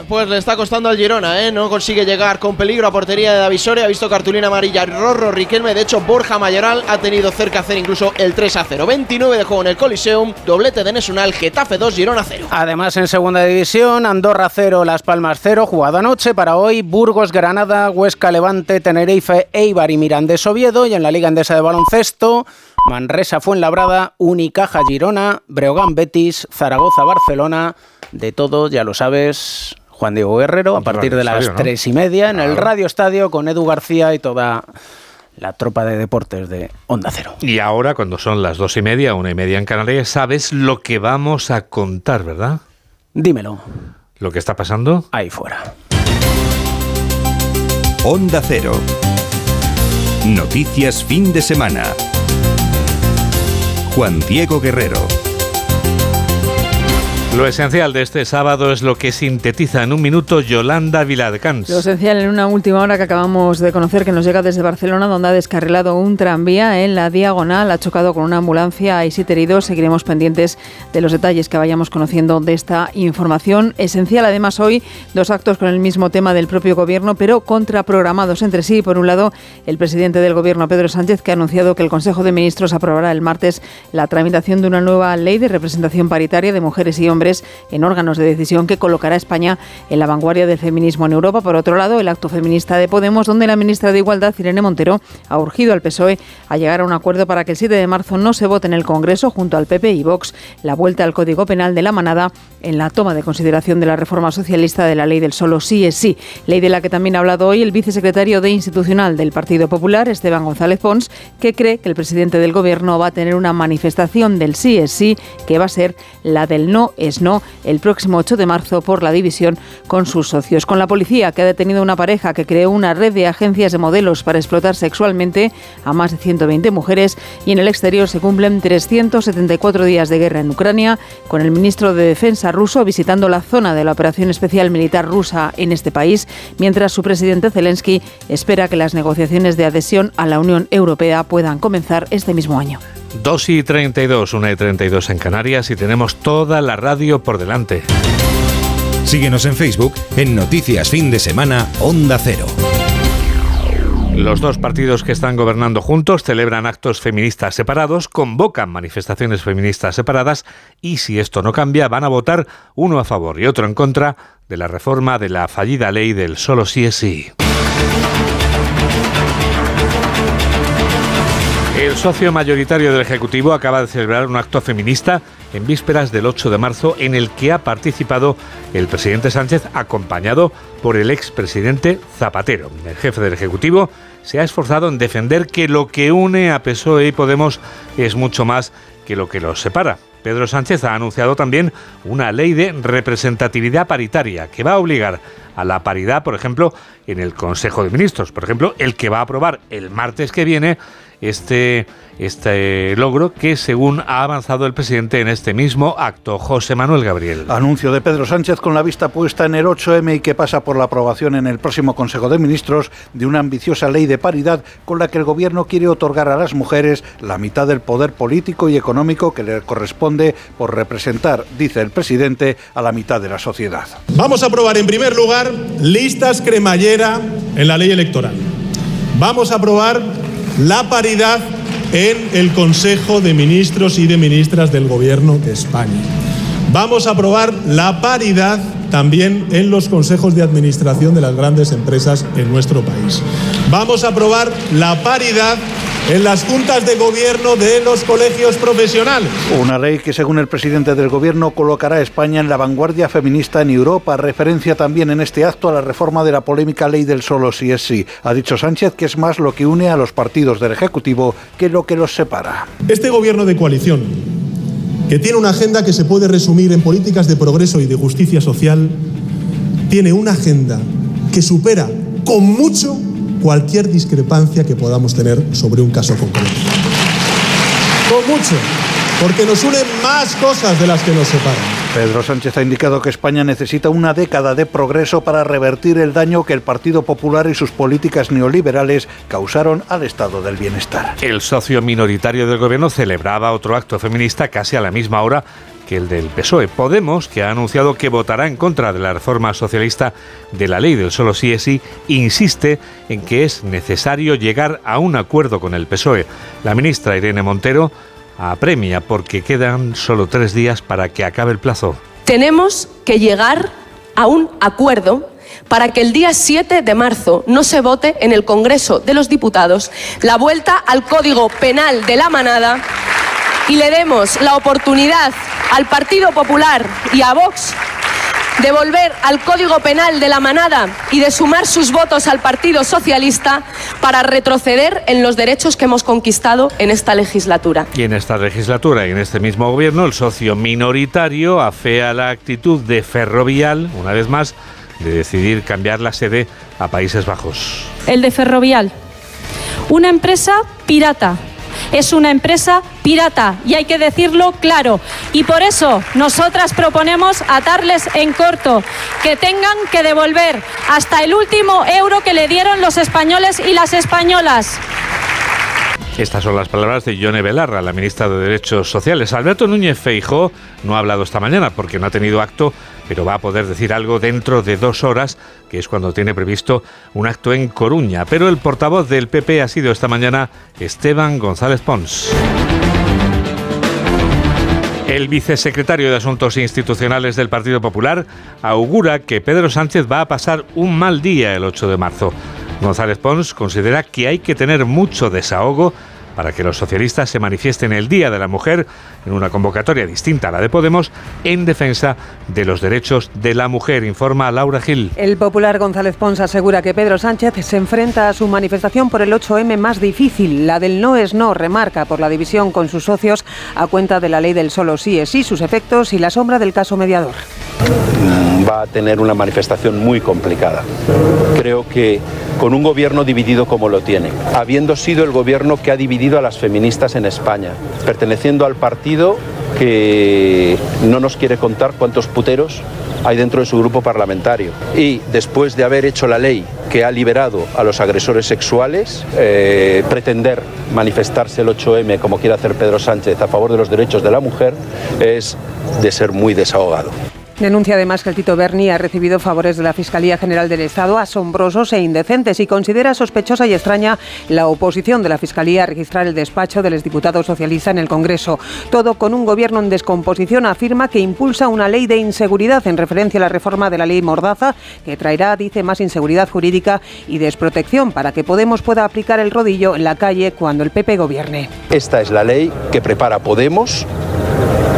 Pues le está costando al Girona, ¿eh? No consigue llegar con peligro a portería de Davisore. Ha visto cartulina amarilla Rorro Riquelme. De hecho, Borja Mayoral ha tenido cerca hacer incluso el 3 a 0. 29 de juego en el Coliseum. Doblete de Nesunal. Getafe 2, Girona 0. Además, en segunda división, Andorra 0, Las Palmas 0. Jugado anoche para hoy, Burgos, Granada, Huesca, Levante, Tenerife, Eibar y Mirandés Oviedo. Y en la Liga Endesa de Baloncesto, Manresa, Fuenlabrada, Unicaja, Girona, Breogán, Betis, Zaragoza, Barcelona. De todo, ya lo sabes. Juan Diego Guerrero, a partir de las tres y media en el Radio Estadio con Edu García y toda la tropa de deportes de Onda Cero. Y ahora, cuando son las dos y media, una y media en Canarias, sabes lo que vamos a contar, ¿verdad? Dímelo. ¿Lo que está pasando? Ahí fuera. Onda Cero. Noticias fin de semana. Juan Diego Guerrero. Lo esencial de este sábado es lo que sintetiza en un minuto Yolanda Viladcans. Lo esencial en una última hora que acabamos de conocer que nos llega desde Barcelona, donde ha descarrilado un tranvía en la diagonal, ha chocado con una ambulancia, hay siete heridos. Seguiremos pendientes de los detalles que vayamos conociendo de esta información. Esencial además hoy dos actos con el mismo tema del propio gobierno, pero contraprogramados entre sí. Por un lado, el presidente del gobierno, Pedro Sánchez, que ha anunciado que el Consejo de Ministros aprobará el martes la tramitación de una nueva ley de representación paritaria de mujeres y hombres en órganos de decisión que colocará a España en la vanguardia del feminismo en Europa. Por otro lado, el acto feminista de Podemos, donde la ministra de Igualdad, Irene Montero, ha urgido al PSOE a llegar a un acuerdo para que el 7 de marzo no se vote en el Congreso, junto al PP y Vox, la vuelta al Código Penal de la manada en la toma de consideración de la reforma socialista de la ley del solo sí es sí, ley de la que también ha hablado hoy el vicesecretario de Institucional del Partido Popular, Esteban González Pons, que cree que el presidente del Gobierno va a tener una manifestación del sí es sí, que va a ser la del no es no el próximo 8 de marzo por la división con sus socios. Con la policía, que ha detenido una pareja que creó una red de agencias de modelos para explotar sexualmente a más de 120 mujeres y en el exterior se cumplen 374 días de guerra en Ucrania, con el ministro de Defensa ruso visitando la zona de la operación especial militar rusa en este país, mientras su presidente Zelensky espera que las negociaciones de adhesión a la Unión Europea puedan comenzar este mismo año. 2 y 32, 1 y 32 en Canarias y tenemos toda la radio por delante. Síguenos en Facebook en Noticias Fin de Semana Onda Cero. Los dos partidos que están gobernando juntos celebran actos feministas separados, convocan manifestaciones feministas separadas y si esto no cambia van a votar uno a favor y otro en contra de la reforma de la fallida ley del solo sí es sí. El socio mayoritario del Ejecutivo acaba de celebrar un acto feminista en vísperas del 8 de marzo en el que ha participado el presidente Sánchez acompañado por el expresidente Zapatero. El jefe del Ejecutivo se ha esforzado en defender que lo que une a PSOE y Podemos es mucho más que lo que los separa. Pedro Sánchez ha anunciado también una ley de representatividad paritaria que va a obligar a la paridad, por ejemplo, en el Consejo de Ministros. Por ejemplo, el que va a aprobar el martes que viene este, este logro que, según ha avanzado el presidente en este mismo acto, José Manuel Gabriel. Anuncio de Pedro Sánchez con la vista puesta en el 8M y que pasa por la aprobación en el próximo Consejo de Ministros de una ambiciosa ley de paridad con la que el Gobierno quiere otorgar a las mujeres la mitad del poder político y económico que le corresponde por representar, dice el presidente, a la mitad de la sociedad. Vamos a aprobar en primer lugar listas cremallera en la ley electoral. Vamos a aprobar la paridad en el Consejo de Ministros y de Ministras del Gobierno de España. Vamos a aprobar la paridad también en los consejos de administración de las grandes empresas en nuestro país. Vamos a aprobar la paridad en las juntas de gobierno de los colegios profesionales. Una ley que, según el presidente del gobierno, colocará a España en la vanguardia feminista en Europa. Referencia también en este acto a la reforma de la polémica ley del solo sí es sí. Ha dicho Sánchez que es más lo que une a los partidos del Ejecutivo que lo que los separa. Este gobierno de coalición, que tiene una agenda que se puede resumir en políticas de progreso y de justicia social, tiene una agenda que supera con mucho cualquier discrepancia que podamos tener sobre un caso concreto. Con mucho, porque nos unen más cosas de las que nos separan. Pedro Sánchez ha indicado que España necesita una década de progreso para revertir el daño que el Partido Popular y sus políticas neoliberales causaron al estado del bienestar. El socio minoritario del gobierno celebraba otro acto feminista casi a la misma hora que el del PSOE. Podemos, que ha anunciado que votará en contra de la reforma socialista de la ley del solo sí es sí, insiste en que es necesario llegar a un acuerdo con el PSOE. La ministra Irene Montero apremia porque quedan solo tres días para que acabe el plazo. Tenemos que llegar a un acuerdo para que el día 7 de marzo no se vote en el Congreso de los Diputados la vuelta al Código Penal de la Manada y le demos la oportunidad al Partido Popular y a Vox de volver al Código Penal de la manada y de sumar sus votos al Partido Socialista para retroceder en los derechos que hemos conquistado en esta legislatura. Y en esta legislatura y en este mismo gobierno, el socio minoritario afea la actitud de Ferrovial, una vez más, de decidir cambiar la sede a Países Bajos. El de Ferrovial, una empresa pirata es una empresa pirata y hay que decirlo claro. Y por eso nosotras proponemos atarles en corto, que tengan que devolver hasta el último euro que le dieron los españoles y las españolas. Estas son las palabras de Yone Belarra, la ministra de Derechos Sociales. Alberto Núñez Feijó no ha hablado esta mañana porque no ha tenido acto, pero va a poder decir algo dentro de dos horas, que es cuando tiene previsto un acto en Coruña. Pero el portavoz del PP ha sido esta mañana Esteban González Pons. El vicesecretario de Asuntos Institucionales del Partido Popular augura que Pedro Sánchez va a pasar un mal día el 8 de marzo. González Pons considera que hay que tener mucho desahogo para que los socialistas se manifiesten el Día de la Mujer en una convocatoria distinta a la de Podemos en defensa de los derechos de la mujer, informa Laura Gil. El popular González Pons asegura que Pedro Sánchez se enfrenta a su manifestación por el 8M más difícil, la del no es no, remarca por la división con sus socios a cuenta de la ley del solo sí es sí, sus efectos y la sombra del caso mediador va a tener una manifestación muy complicada. Creo que con un gobierno dividido como lo tiene, habiendo sido el gobierno que ha dividido a las feministas en España, perteneciendo al partido que no nos quiere contar cuántos puteros hay dentro de su grupo parlamentario. Y después de haber hecho la ley que ha liberado a los agresores sexuales, eh, pretender manifestarse el 8M como quiere hacer Pedro Sánchez a favor de los derechos de la mujer es de ser muy desahogado. Denuncia además que el Tito Berni ha recibido favores de la Fiscalía General del Estado asombrosos e indecentes y considera sospechosa y extraña la oposición de la Fiscalía a registrar el despacho del exdiputado socialista en el Congreso. Todo con un gobierno en descomposición afirma que impulsa una ley de inseguridad en referencia a la reforma de la ley Mordaza que traerá, dice, más inseguridad jurídica y desprotección para que Podemos pueda aplicar el rodillo en la calle cuando el PP gobierne. Esta es la ley que prepara Podemos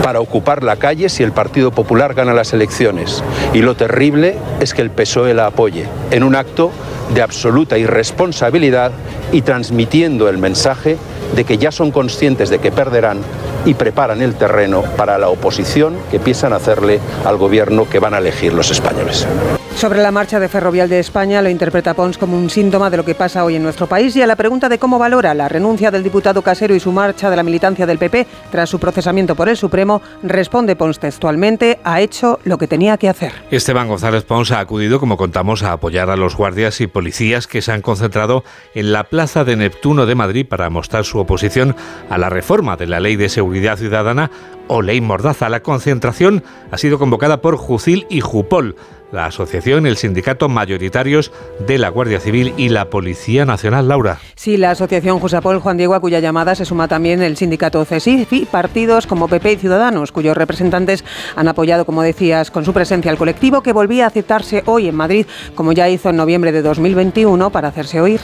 para ocupar la calle si el Partido Popular gana las elecciones. Y lo terrible es que el PSOE la apoye en un acto de absoluta irresponsabilidad y transmitiendo el mensaje de que ya son conscientes de que perderán y preparan el terreno para la oposición que piensan hacerle al gobierno que van a elegir los españoles. Sobre la marcha de Ferrovial de España lo interpreta Pons como un síntoma de lo que pasa hoy en nuestro país y a la pregunta de cómo valora la renuncia del diputado Casero y su marcha de la militancia del PP tras su procesamiento por el Supremo, responde Pons textualmente, ha hecho lo que tenía que hacer. Esteban González Pons ha acudido, como contamos, a apoyar a los guardias y policías que se han concentrado en la Plaza de Neptuno de Madrid para mostrar su oposición a la reforma de la Ley de Seguridad Ciudadana o Ley Mordaza. La concentración ha sido convocada por Jucil y Jupol la asociación el sindicato mayoritarios de la Guardia Civil y la Policía Nacional, Laura. Sí, la asociación Jusapol Juan Diego, a cuya llamada se suma también el sindicato CESIF y partidos como PP y Ciudadanos, cuyos representantes han apoyado, como decías, con su presencia al colectivo que volvía a aceptarse hoy en Madrid, como ya hizo en noviembre de 2021, para hacerse oír.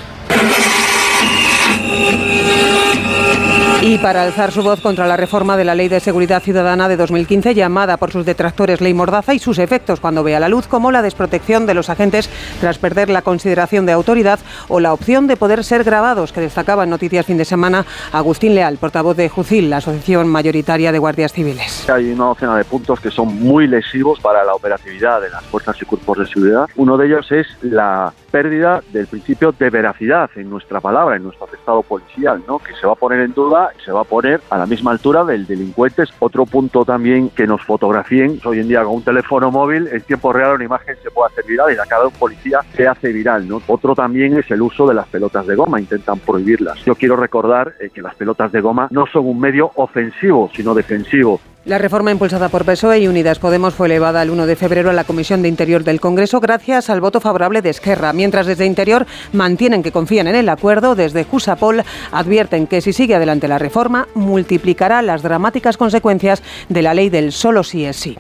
Y para alzar su voz contra la reforma de la Ley de Seguridad Ciudadana de 2015, llamada por sus detractores Ley Mordaza y sus efectos cuando vea la luz, como la desprotección de los agentes tras perder la consideración de autoridad o la opción de poder ser grabados, que destacaba en Noticias Fin de Semana Agustín Leal, portavoz de JUCIL, la Asociación Mayoritaria de Guardias Civiles. Hay una docena de puntos que son muy lesivos para la operatividad de las fuerzas y cuerpos de seguridad. Uno de ellos es la pérdida del principio de veracidad en nuestra palabra, en nuestro estado policial, ¿no? que se va a poner en duda y se va a poner a la misma altura del delincuente. Otro punto también que nos fotografíen hoy en día con un teléfono móvil en tiempo real una imagen se puede hacer viral y la cara de un policía se hace viral. ¿no? Otro también es el uso de las pelotas de goma, intentan prohibirlas. Yo quiero recordar eh, que las pelotas de goma no son un medio ofensivo, sino defensivo. La reforma impulsada por PSOE y Unidas Podemos fue elevada el 1 de febrero a la Comisión de Interior del Congreso gracias al voto favorable de Esquerra, mientras desde Interior mantienen que confían en el acuerdo, desde Jusapol advierten que si sigue adelante la reforma multiplicará las dramáticas consecuencias de la ley del solo sí es sí.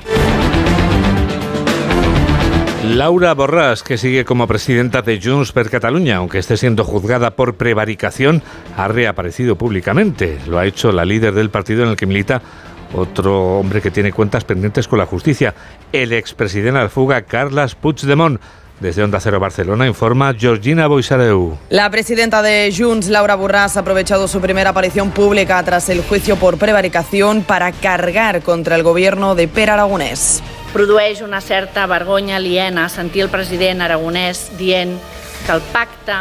Laura Borràs, que sigue como presidenta de Junts per Catalunya, aunque esté siendo juzgada por prevaricación, ha reaparecido públicamente. Lo ha hecho la líder del partido en el que milita otro hombre que tiene cuentas pendientes con la justicia, el expresidente al fuga Carles Puigdemont. Desde Onda Cero Barcelona informa Georgina Boisareu. La presidenta de Junts, Laura Borràs, ha aprovechado su primera aparición pública tras el juicio por prevaricación para cargar contra el gobierno de Per Aragonès. Produeix una certa vergonya aliena sentir el president aragonès dient que el pacte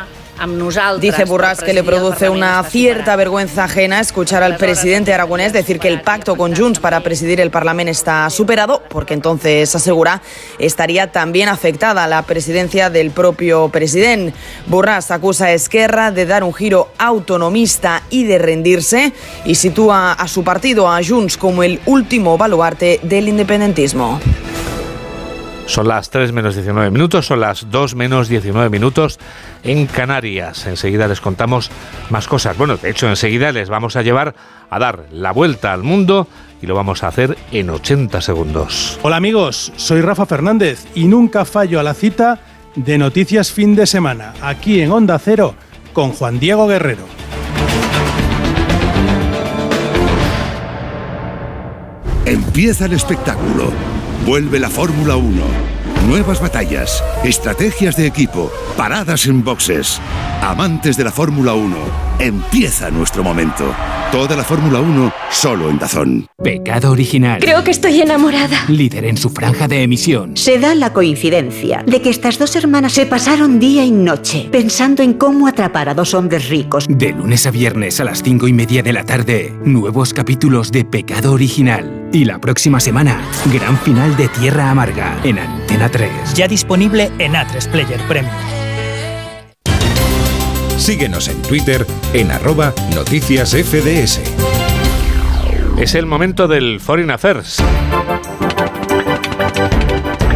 Dice Burras que le produce una cierta vergüenza ajena escuchar al presidente aragonés decir que el pacto con Junts para presidir el Parlamento está superado, porque entonces asegura estaría también afectada la presidencia del propio presidente. Burras acusa a Esquerra de dar un giro autonomista y de rendirse y sitúa a su partido, a Junts, como el último baluarte del independentismo. Son las 3 menos 19 minutos, son las 2 menos 19 minutos en Canarias. Enseguida les contamos más cosas. Bueno, de hecho, enseguida les vamos a llevar a dar la vuelta al mundo y lo vamos a hacer en 80 segundos. Hola amigos, soy Rafa Fernández y nunca fallo a la cita de Noticias Fin de Semana, aquí en Onda Cero, con Juan Diego Guerrero. Empieza el espectáculo Vuelve la Fórmula 1. Nuevas batallas, estrategias de equipo, paradas en boxes. Amantes de la Fórmula 1, empieza nuestro momento. Toda la Fórmula 1 solo en Dazón. Pecado original. Creo que estoy enamorada. Líder en su franja de emisión. Se da la coincidencia de que estas dos hermanas se pasaron día y noche pensando en cómo atrapar a dos hombres ricos. De lunes a viernes a las cinco y media de la tarde, nuevos capítulos de Pecado original. Y la próxima semana, gran final de Tierra Amarga en Antena 3. Ya disponible en A3 Player Premium. Síguenos en Twitter en arroba noticias FDS. Es el momento del Foreign Affairs.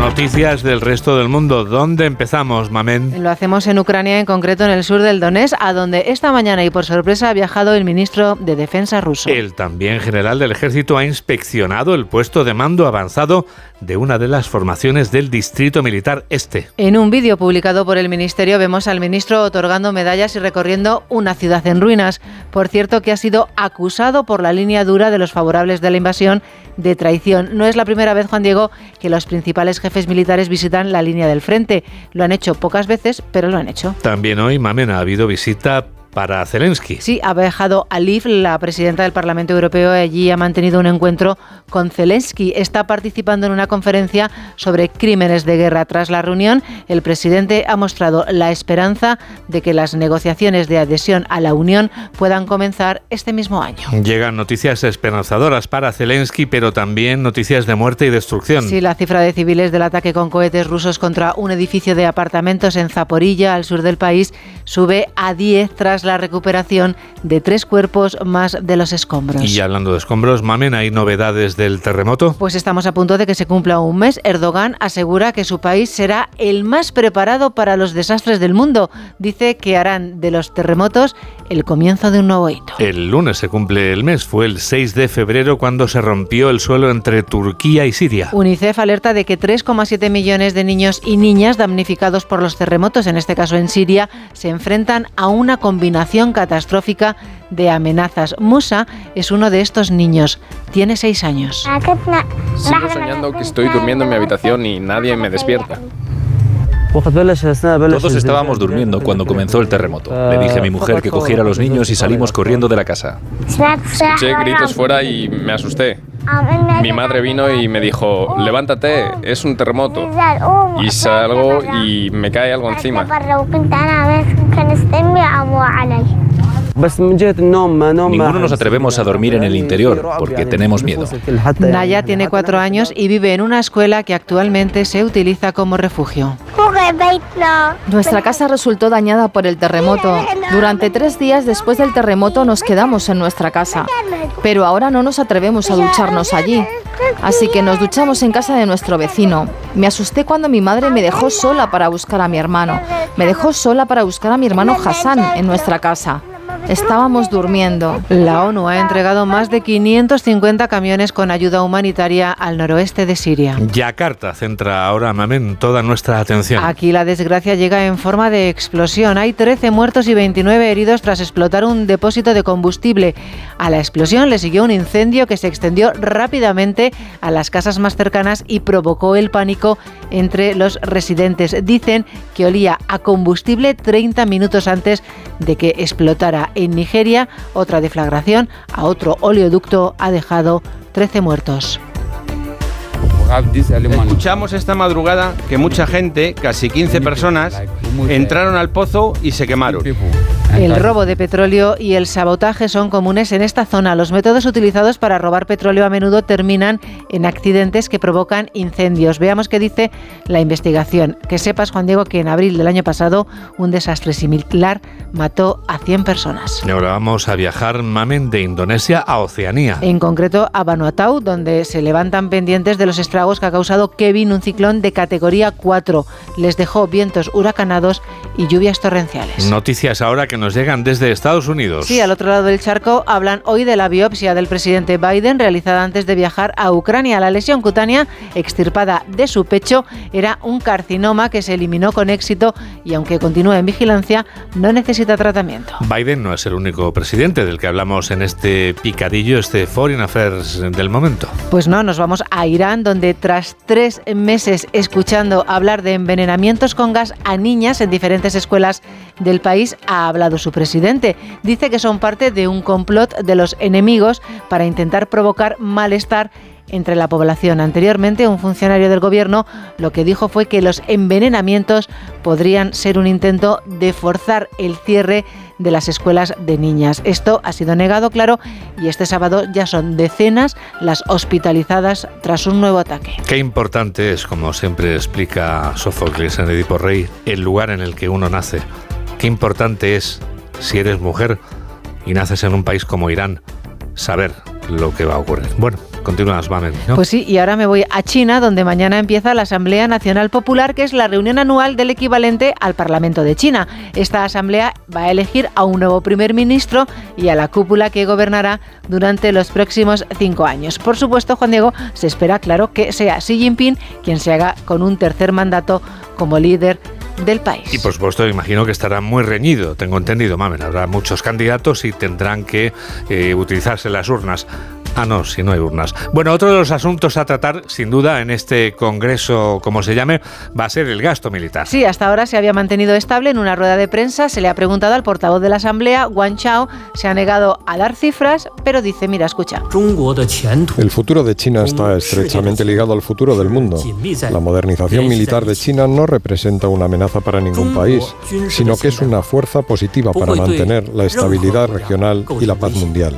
Noticias del resto del mundo. ¿Dónde empezamos, Mamen? Lo hacemos en Ucrania, en concreto en el sur del Donetsk, a donde esta mañana y por sorpresa ha viajado el ministro de Defensa ruso. El también general del ejército ha inspeccionado el puesto de mando avanzado de una de las formaciones del Distrito Militar Este. En un vídeo publicado por el ministerio vemos al ministro otorgando medallas y recorriendo una ciudad en ruinas. Por cierto, que ha sido acusado por la línea dura de los favorables de la invasión de traición. No es la primera vez, Juan Diego, que los principales jefes militares visitan la línea del frente. Lo han hecho pocas veces, pero lo han hecho. También hoy, Mamen, ha habido visita para Zelensky. Sí, ha viajado a Liv, la presidenta del Parlamento Europeo, allí ha mantenido un encuentro con Zelensky. Está participando en una conferencia sobre crímenes de guerra. Tras la reunión, el presidente ha mostrado la esperanza de que las negociaciones de adhesión a la Unión puedan comenzar este mismo año. Llegan noticias esperanzadoras para Zelensky, pero también noticias de muerte y destrucción. Sí, la cifra de civiles del ataque con cohetes rusos contra un edificio de apartamentos en Zaporilla, al sur del país, sube a 10 tras la recuperación de tres cuerpos más de los escombros. Y hablando de escombros, Mamen, ¿hay novedades del terremoto? Pues estamos a punto de que se cumpla un mes. Erdogan asegura que su país será el más preparado para los desastres del mundo. Dice que harán de los terremotos el comienzo de un nuevo hito. El lunes se cumple el mes, fue el 6 de febrero cuando se rompió el suelo entre Turquía y Siria. UNICEF alerta de que 3,7 millones de niños y niñas damnificados por los terremotos, en este caso en Siria, se enfrentan a una combinación catastrófica de amenazas. Musa es uno de estos niños. Tiene seis años. Sigo soñando que estoy durmiendo en mi habitación y nadie me despierta. Todos estábamos durmiendo cuando comenzó el terremoto. Le dije a mi mujer que cogiera a los niños y salimos corriendo de la casa. Escuché gritos fuera y me asusté. Mi madre vino y me dijo, levántate, es un terremoto. Y salgo y me cae algo encima. Ninguno nos atrevemos a dormir en el interior porque tenemos miedo. Naya tiene cuatro años y vive en una escuela que actualmente se utiliza como refugio. Nuestra casa resultó dañada por el terremoto. Durante tres días después del terremoto nos quedamos en nuestra casa, pero ahora no nos atrevemos a ducharnos allí. Así que nos duchamos en casa de nuestro vecino. Me asusté cuando mi madre me dejó sola para buscar a mi hermano. Me dejó sola para buscar a mi hermano Hassan en nuestra casa. Estábamos durmiendo. La ONU ha entregado más de 550 camiones con ayuda humanitaria al noroeste de Siria. Yakarta centra ahora, Mamen, toda nuestra atención. Aquí la desgracia llega en forma de explosión. Hay 13 muertos y 29 heridos tras explotar un depósito de combustible. A la explosión le siguió un incendio que se extendió rápidamente a las casas más cercanas y provocó el pánico entre los residentes. Dicen que olía a combustible 30 minutos antes de que explotara en Nigeria, otra deflagración a otro oleoducto ha dejado 13 muertos. Escuchamos esta madrugada que mucha gente, casi 15 personas, entraron al pozo y se quemaron. El robo de petróleo y el sabotaje son comunes en esta zona. Los métodos utilizados para robar petróleo a menudo terminan en accidentes que provocan incendios. Veamos qué dice la investigación. Que sepas, Juan Diego, que en abril del año pasado un desastre similar mató a 100 personas. Y ahora vamos a viajar, Mamen, de Indonesia a Oceanía. En concreto a Vanuatu, donde se levantan pendientes de los estragos que ha causado Kevin, un ciclón de categoría 4. Les dejó vientos huracanados y lluvias torrenciales. Noticias ahora que nos llegan desde Estados Unidos. Sí, al otro lado del charco hablan hoy de la biopsia del presidente Biden realizada antes de viajar a Ucrania. La lesión cutánea extirpada de su pecho era un carcinoma que se eliminó con éxito y aunque continúa en vigilancia, no necesita tratamiento. Biden no es el único presidente del que hablamos en este picadillo, este Foreign Affairs del momento. Pues no, nos vamos a Irán, donde tras tres meses escuchando hablar de envenenamientos con gas a niñas en diferentes escuelas del país, ha hablado su presidente. Dice que son parte de un complot de los enemigos para intentar provocar malestar entre la población. Anteriormente, un funcionario del gobierno lo que dijo fue que los envenenamientos podrían ser un intento de forzar el cierre de las escuelas de niñas. Esto ha sido negado, claro, y este sábado ya son decenas las hospitalizadas tras un nuevo ataque. Qué importante es, como siempre explica Sófocles en Edipo Rey, el lugar en el que uno nace. Qué importante es, si eres mujer y naces en un país como Irán, saber lo que va a ocurrir. Bueno, continúas, Mamen. ¿no? Pues sí, y ahora me voy a China, donde mañana empieza la Asamblea Nacional Popular, que es la reunión anual del equivalente al Parlamento de China. Esta asamblea va a elegir a un nuevo primer ministro y a la cúpula que gobernará durante los próximos cinco años. Por supuesto, Juan Diego, se espera, claro, que sea Xi Jinping quien se haga con un tercer mandato como líder del país. Y por supuesto, imagino que estará muy reñido, tengo entendido, Mamen. Habrá muchos candidatos y tendrán que eh, utilizarse las urnas. Ah, no, si no hay urnas. Bueno, otro de los asuntos a tratar, sin duda, en este congreso, como se llame, va a ser el gasto militar. Sí, hasta ahora se había mantenido estable. En una rueda de prensa se le ha preguntado al portavoz de la Asamblea, Wang Chao, se ha negado a dar cifras, pero dice, mira, escucha. El futuro de China está estrechamente ligado al futuro del mundo. La modernización militar de China no representa una amenaza para ningún país, sino que es una fuerza positiva para mantener la estabilidad regional y la paz mundial.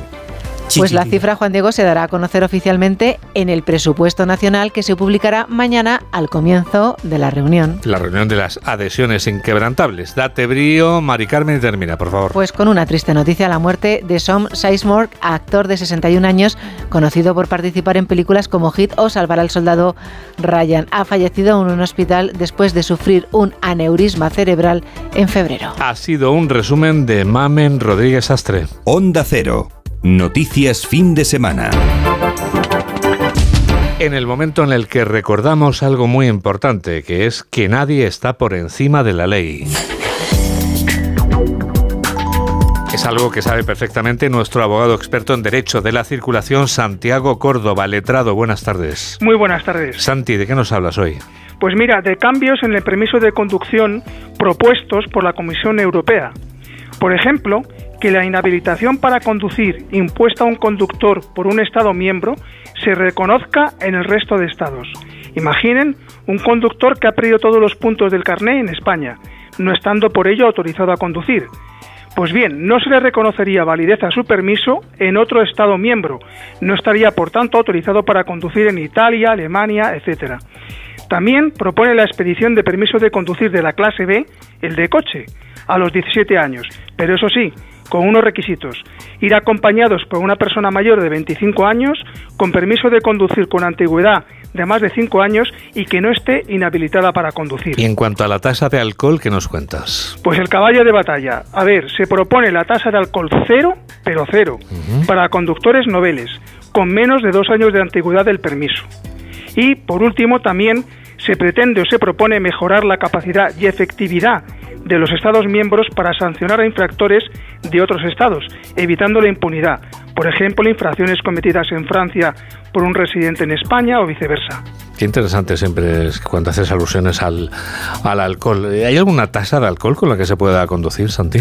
Pues la cifra, Juan Diego, se dará a conocer oficialmente en el presupuesto nacional que se publicará mañana al comienzo de la reunión. La reunión de las adhesiones inquebrantables. Date brío, Mari Carmen, y termina, por favor. Pues con una triste noticia, la muerte de Som Sizemore, actor de 61 años, conocido por participar en películas como Hit o Salvar al soldado Ryan. Ha fallecido en un hospital después de sufrir un aneurisma cerebral en febrero. Ha sido un resumen de Mamen Rodríguez Astre. Onda Cero. Noticias fin de semana. En el momento en el que recordamos algo muy importante, que es que nadie está por encima de la ley. Es algo que sabe perfectamente nuestro abogado experto en Derecho de la Circulación, Santiago Córdoba, letrado. Buenas tardes. Muy buenas tardes. Santi, ¿de qué nos hablas hoy? Pues mira, de cambios en el permiso de conducción propuestos por la Comisión Europea. Por ejemplo, que la inhabilitación para conducir impuesta a un conductor por un Estado miembro se reconozca en el resto de Estados. Imaginen un conductor que ha perdido todos los puntos del carné en España, no estando por ello autorizado a conducir. Pues bien, no se le reconocería validez a su permiso en otro Estado miembro, no estaría por tanto autorizado para conducir en Italia, Alemania, etc. También propone la expedición de permiso de conducir de la clase B, el de coche, a los 17 años, pero eso sí, con unos requisitos. Ir acompañados por una persona mayor de 25 años, con permiso de conducir con antigüedad de más de 5 años y que no esté inhabilitada para conducir. Y en cuanto a la tasa de alcohol, ¿qué nos cuentas? Pues el caballo de batalla. A ver, se propone la tasa de alcohol cero, pero cero, para conductores noveles, con menos de dos años de antigüedad del permiso. Y, por último, también se pretende o se propone mejorar la capacidad y efectividad de los Estados miembros para sancionar a infractores de otros Estados, evitando la impunidad. Por ejemplo, infracciones cometidas en Francia por un residente en España o viceversa. Qué interesante siempre es cuando haces alusiones al, al alcohol. ¿Hay alguna tasa de alcohol con la que se pueda conducir, Santi?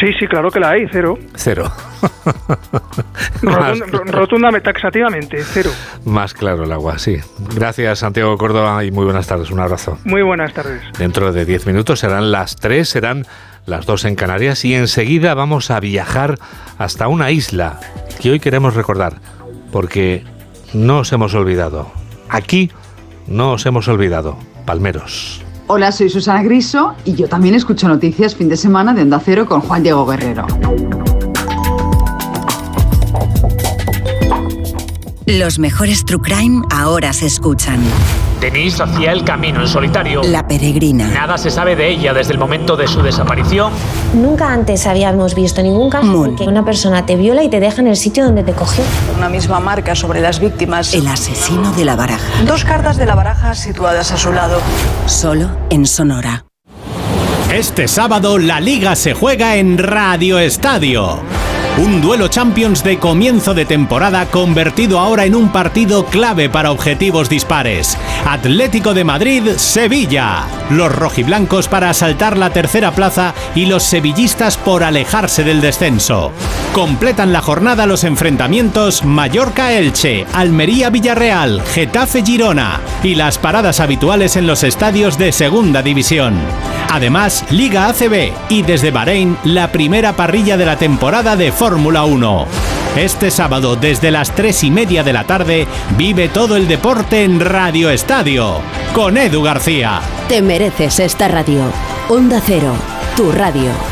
Sí, sí, claro que la hay, cero. Cero. Rotund, rotundamente, taxativamente, cero. Más claro el agua, sí. Gracias, Santiago Córdoba, y muy buenas tardes. Un abrazo. Muy buenas tardes. Dentro de 10 minutos serán las 3, serán las 2 en Canarias, y enseguida vamos a viajar hasta una isla que hoy queremos recordar, porque no os hemos olvidado. Aquí no os hemos olvidado. Palmeros. Hola, soy Susana Griso y yo también escucho noticias fin de semana de Onda Cero con Juan Diego Guerrero. Los mejores True Crime ahora se escuchan. Denise hacía el camino en solitario. La peregrina. Nada se sabe de ella desde el momento de su desaparición. Nunca antes habíamos visto ningún caso en que una persona te viola y te deja en el sitio donde te cogió. Una misma marca sobre las víctimas. El asesino de la baraja. Dos cartas de la baraja situadas a su lado. Solo en Sonora. Este sábado la liga se juega en Radio Estadio. Un duelo Champions de comienzo de temporada convertido ahora en un partido clave para objetivos dispares. Atlético de Madrid, Sevilla. Los rojiblancos para asaltar la tercera plaza y los sevillistas por alejarse del descenso. Completan la jornada los enfrentamientos Mallorca-Elche, Almería-Villarreal, Getafe-Girona y las paradas habituales en los estadios de Segunda División. Además, Liga ACB y desde Bahrein la primera parrilla de la temporada de Fórmula 1. Este sábado desde las 3 y media de la tarde vive todo el deporte en Radio Estadio con Edu García. Te mereces esta radio. Onda Cero, tu radio.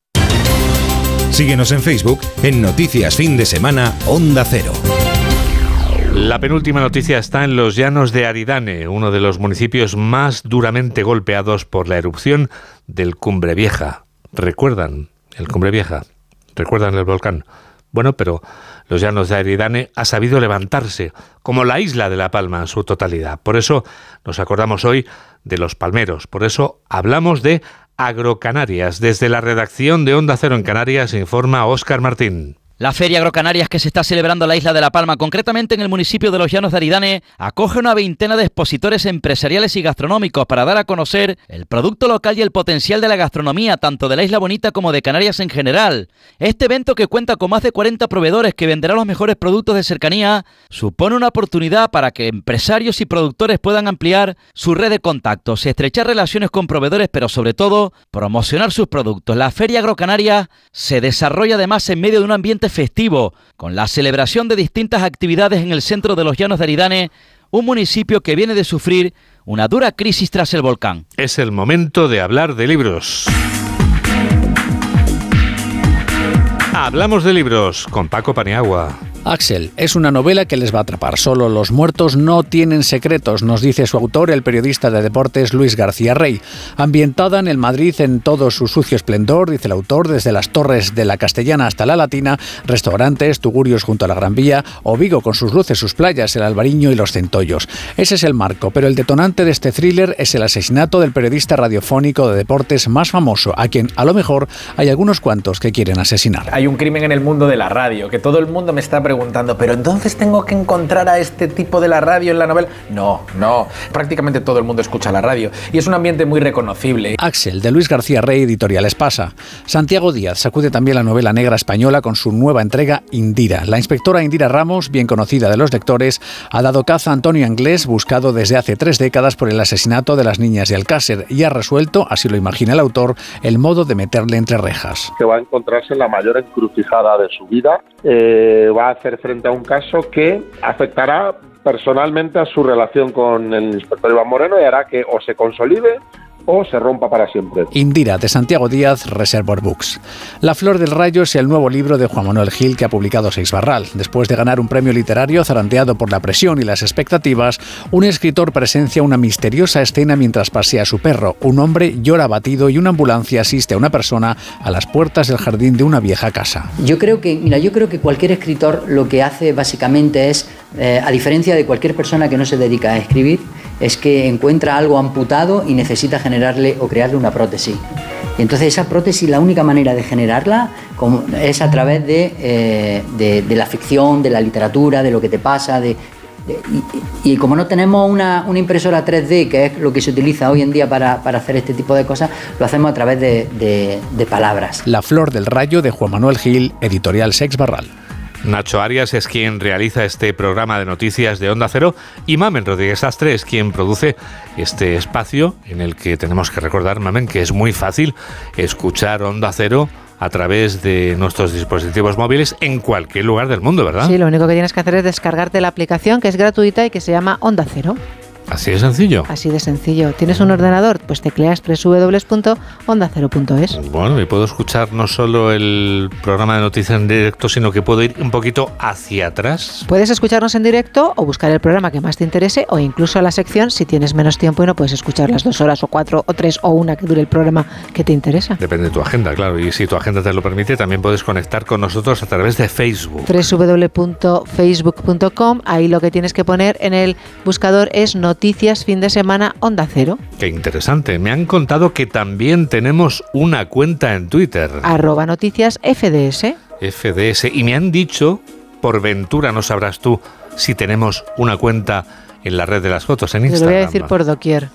Síguenos en Facebook en Noticias Fin de Semana Onda Cero. La penúltima noticia está en los llanos de Aridane, uno de los municipios más duramente golpeados por la erupción del Cumbre Vieja. ¿Recuerdan el Cumbre Vieja? ¿Recuerdan el volcán? Bueno, pero los llanos de Aridane ha sabido levantarse, como la isla de La Palma en su totalidad. Por eso nos acordamos hoy de los palmeros, por eso hablamos de Agrocanarias. Desde la redacción de Onda Cero en Canarias informa Óscar Martín. La Feria Agrocanarias que se está celebrando en la isla de La Palma, concretamente en el municipio de Los Llanos de Aridane, acoge una veintena de expositores empresariales y gastronómicos para dar a conocer el producto local y el potencial de la gastronomía, tanto de la Isla Bonita como de Canarias en general. Este evento, que cuenta con más de 40 proveedores que venderán los mejores productos de cercanía, supone una oportunidad para que empresarios y productores puedan ampliar su red de contactos, estrechar relaciones con proveedores, pero sobre todo promocionar sus productos. La Feria Agrocanaria se desarrolla además en medio de un ambiente festivo, con la celebración de distintas actividades en el centro de los Llanos de Aridane, un municipio que viene de sufrir una dura crisis tras el volcán. Es el momento de hablar de libros. Hablamos de libros con Paco Paniagua. Axel, es una novela que les va a atrapar. Solo los muertos no tienen secretos, nos dice su autor, el periodista de deportes Luis García Rey. Ambientada en el Madrid en todo su sucio esplendor, dice el autor, desde las torres de la Castellana hasta la Latina, restaurantes, tugurios junto a la Gran Vía, o Vigo con sus luces, sus playas, el Albariño y los Centollos. Ese es el marco, pero el detonante de este thriller es el asesinato del periodista radiofónico de deportes más famoso, a quien a lo mejor hay algunos cuantos que quieren asesinar. Hay un crimen en el mundo de la radio, que todo el mundo me está preguntando, pero entonces tengo que encontrar a este tipo de la radio en la novela. No, no, prácticamente todo el mundo escucha la radio y es un ambiente muy reconocible. Axel, de Luis García Rey, editorial Espasa. Santiago Díaz sacude también la novela negra española con su nueva entrega Indira. La inspectora Indira Ramos, bien conocida de los lectores, ha dado caza a Antonio Anglés, buscado desde hace tres décadas por el asesinato de las niñas de Alcácer, y ha resuelto, así lo imagina el autor, el modo de meterle entre rejas. que va a encontrarse en la mayor encrucijada de su vida. Eh, va a hacer frente a un caso que afectará personalmente a su relación con el inspector Iván Moreno y hará que o se consolide o se rompa para siempre. Indira, de Santiago Díaz, Reservoir Books. La Flor del Rayo es el nuevo libro de Juan Manuel Gil que ha publicado Seix Barral. Después de ganar un premio literario zarandeado por la presión y las expectativas, un escritor presencia una misteriosa escena mientras pasea a su perro. Un hombre llora abatido y una ambulancia asiste a una persona a las puertas del jardín de una vieja casa. Yo creo que, mira, yo creo que cualquier escritor lo que hace básicamente es, eh, a diferencia de cualquier persona que no se dedica a escribir, es que encuentra algo amputado y necesita generarle o crearle una prótesis. Y entonces esa prótesis, la única manera de generarla es a través de, eh, de- de la ficción, de la literatura, de lo que te pasa, de, y, como no tenemos una, una impresora 3D, que es lo que se utiliza hoy en día para, para hacer este tipo de cosas, lo hacemos a través de- de palabras. La Flor del Rayo de Juan Manuel Gil, editorial Sex Barral. Nacho Arias es quien realiza este programa de noticias de Onda Cero y Mamen Rodríguez Astre es quien produce este espacio en el que tenemos que recordar, Mamen, que es muy fácil escuchar Onda Cero a través de nuestros dispositivos móviles en cualquier lugar del mundo, ¿verdad? Sí, lo único que tienes que hacer es descargarte la aplicación que es gratuita y que se llama Onda Cero. Así de sencillo. Así de sencillo. ¿Tienes un ordenador? Pues tecleas www.ondacero.es. Bueno, y puedo escuchar no solo el programa de noticias en directo, sino que puedo ir un poquito hacia atrás. Puedes escucharnos en directo o buscar el programa que más te interese o incluso la sección si tienes menos tiempo y no puedes escuchar las dos horas o cuatro o tres o una que dure el programa que te interesa. Depende de tu agenda, claro. Y si tu agenda te lo permite, también puedes conectar con nosotros a través de Facebook. www.facebook.com, ahí lo que tienes que poner en el buscador es noticias fin de semana Onda Cero, Qué interesante. Me han contado que también tenemos una cuenta en Twitter, arroba noticias FDS. FDS, y me han dicho, por ventura no sabrás tú, si tenemos una cuenta en la red de las fotos en Te lo voy Instagram. a decir por doquier.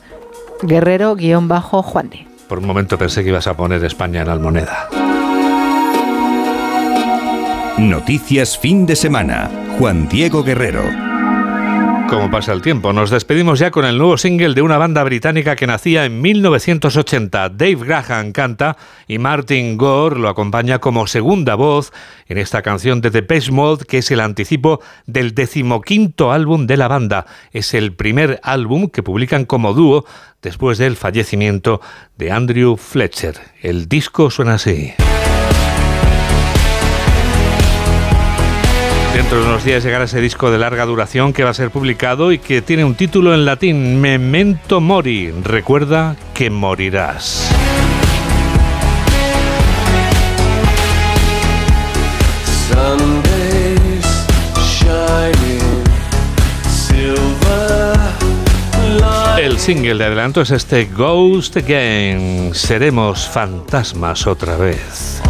Guerrero-Juan de. Por un momento pensé que ibas a poner España en Almoneda. Noticias fin de semana. Juan Diego Guerrero. Como pasa el tiempo, nos despedimos ya con el nuevo single de una banda británica que nacía en 1980. Dave Graham canta y Martin Gore lo acompaña como segunda voz en esta canción de The Best Mode, que es el anticipo del decimoquinto álbum de la banda. Es el primer álbum que publican como dúo después del fallecimiento de Andrew Fletcher. El disco suena así. Dentro de unos días llegará ese disco de larga duración que va a ser publicado y que tiene un título en latín, Memento Mori. Recuerda que morirás. El single de adelanto es este Ghost Again. Seremos fantasmas otra vez.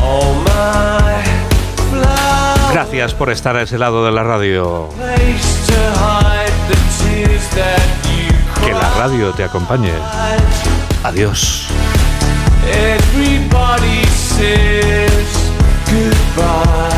Gracias por estar a ese lado de la radio. Que la radio te acompañe. Adiós. Everybody says goodbye.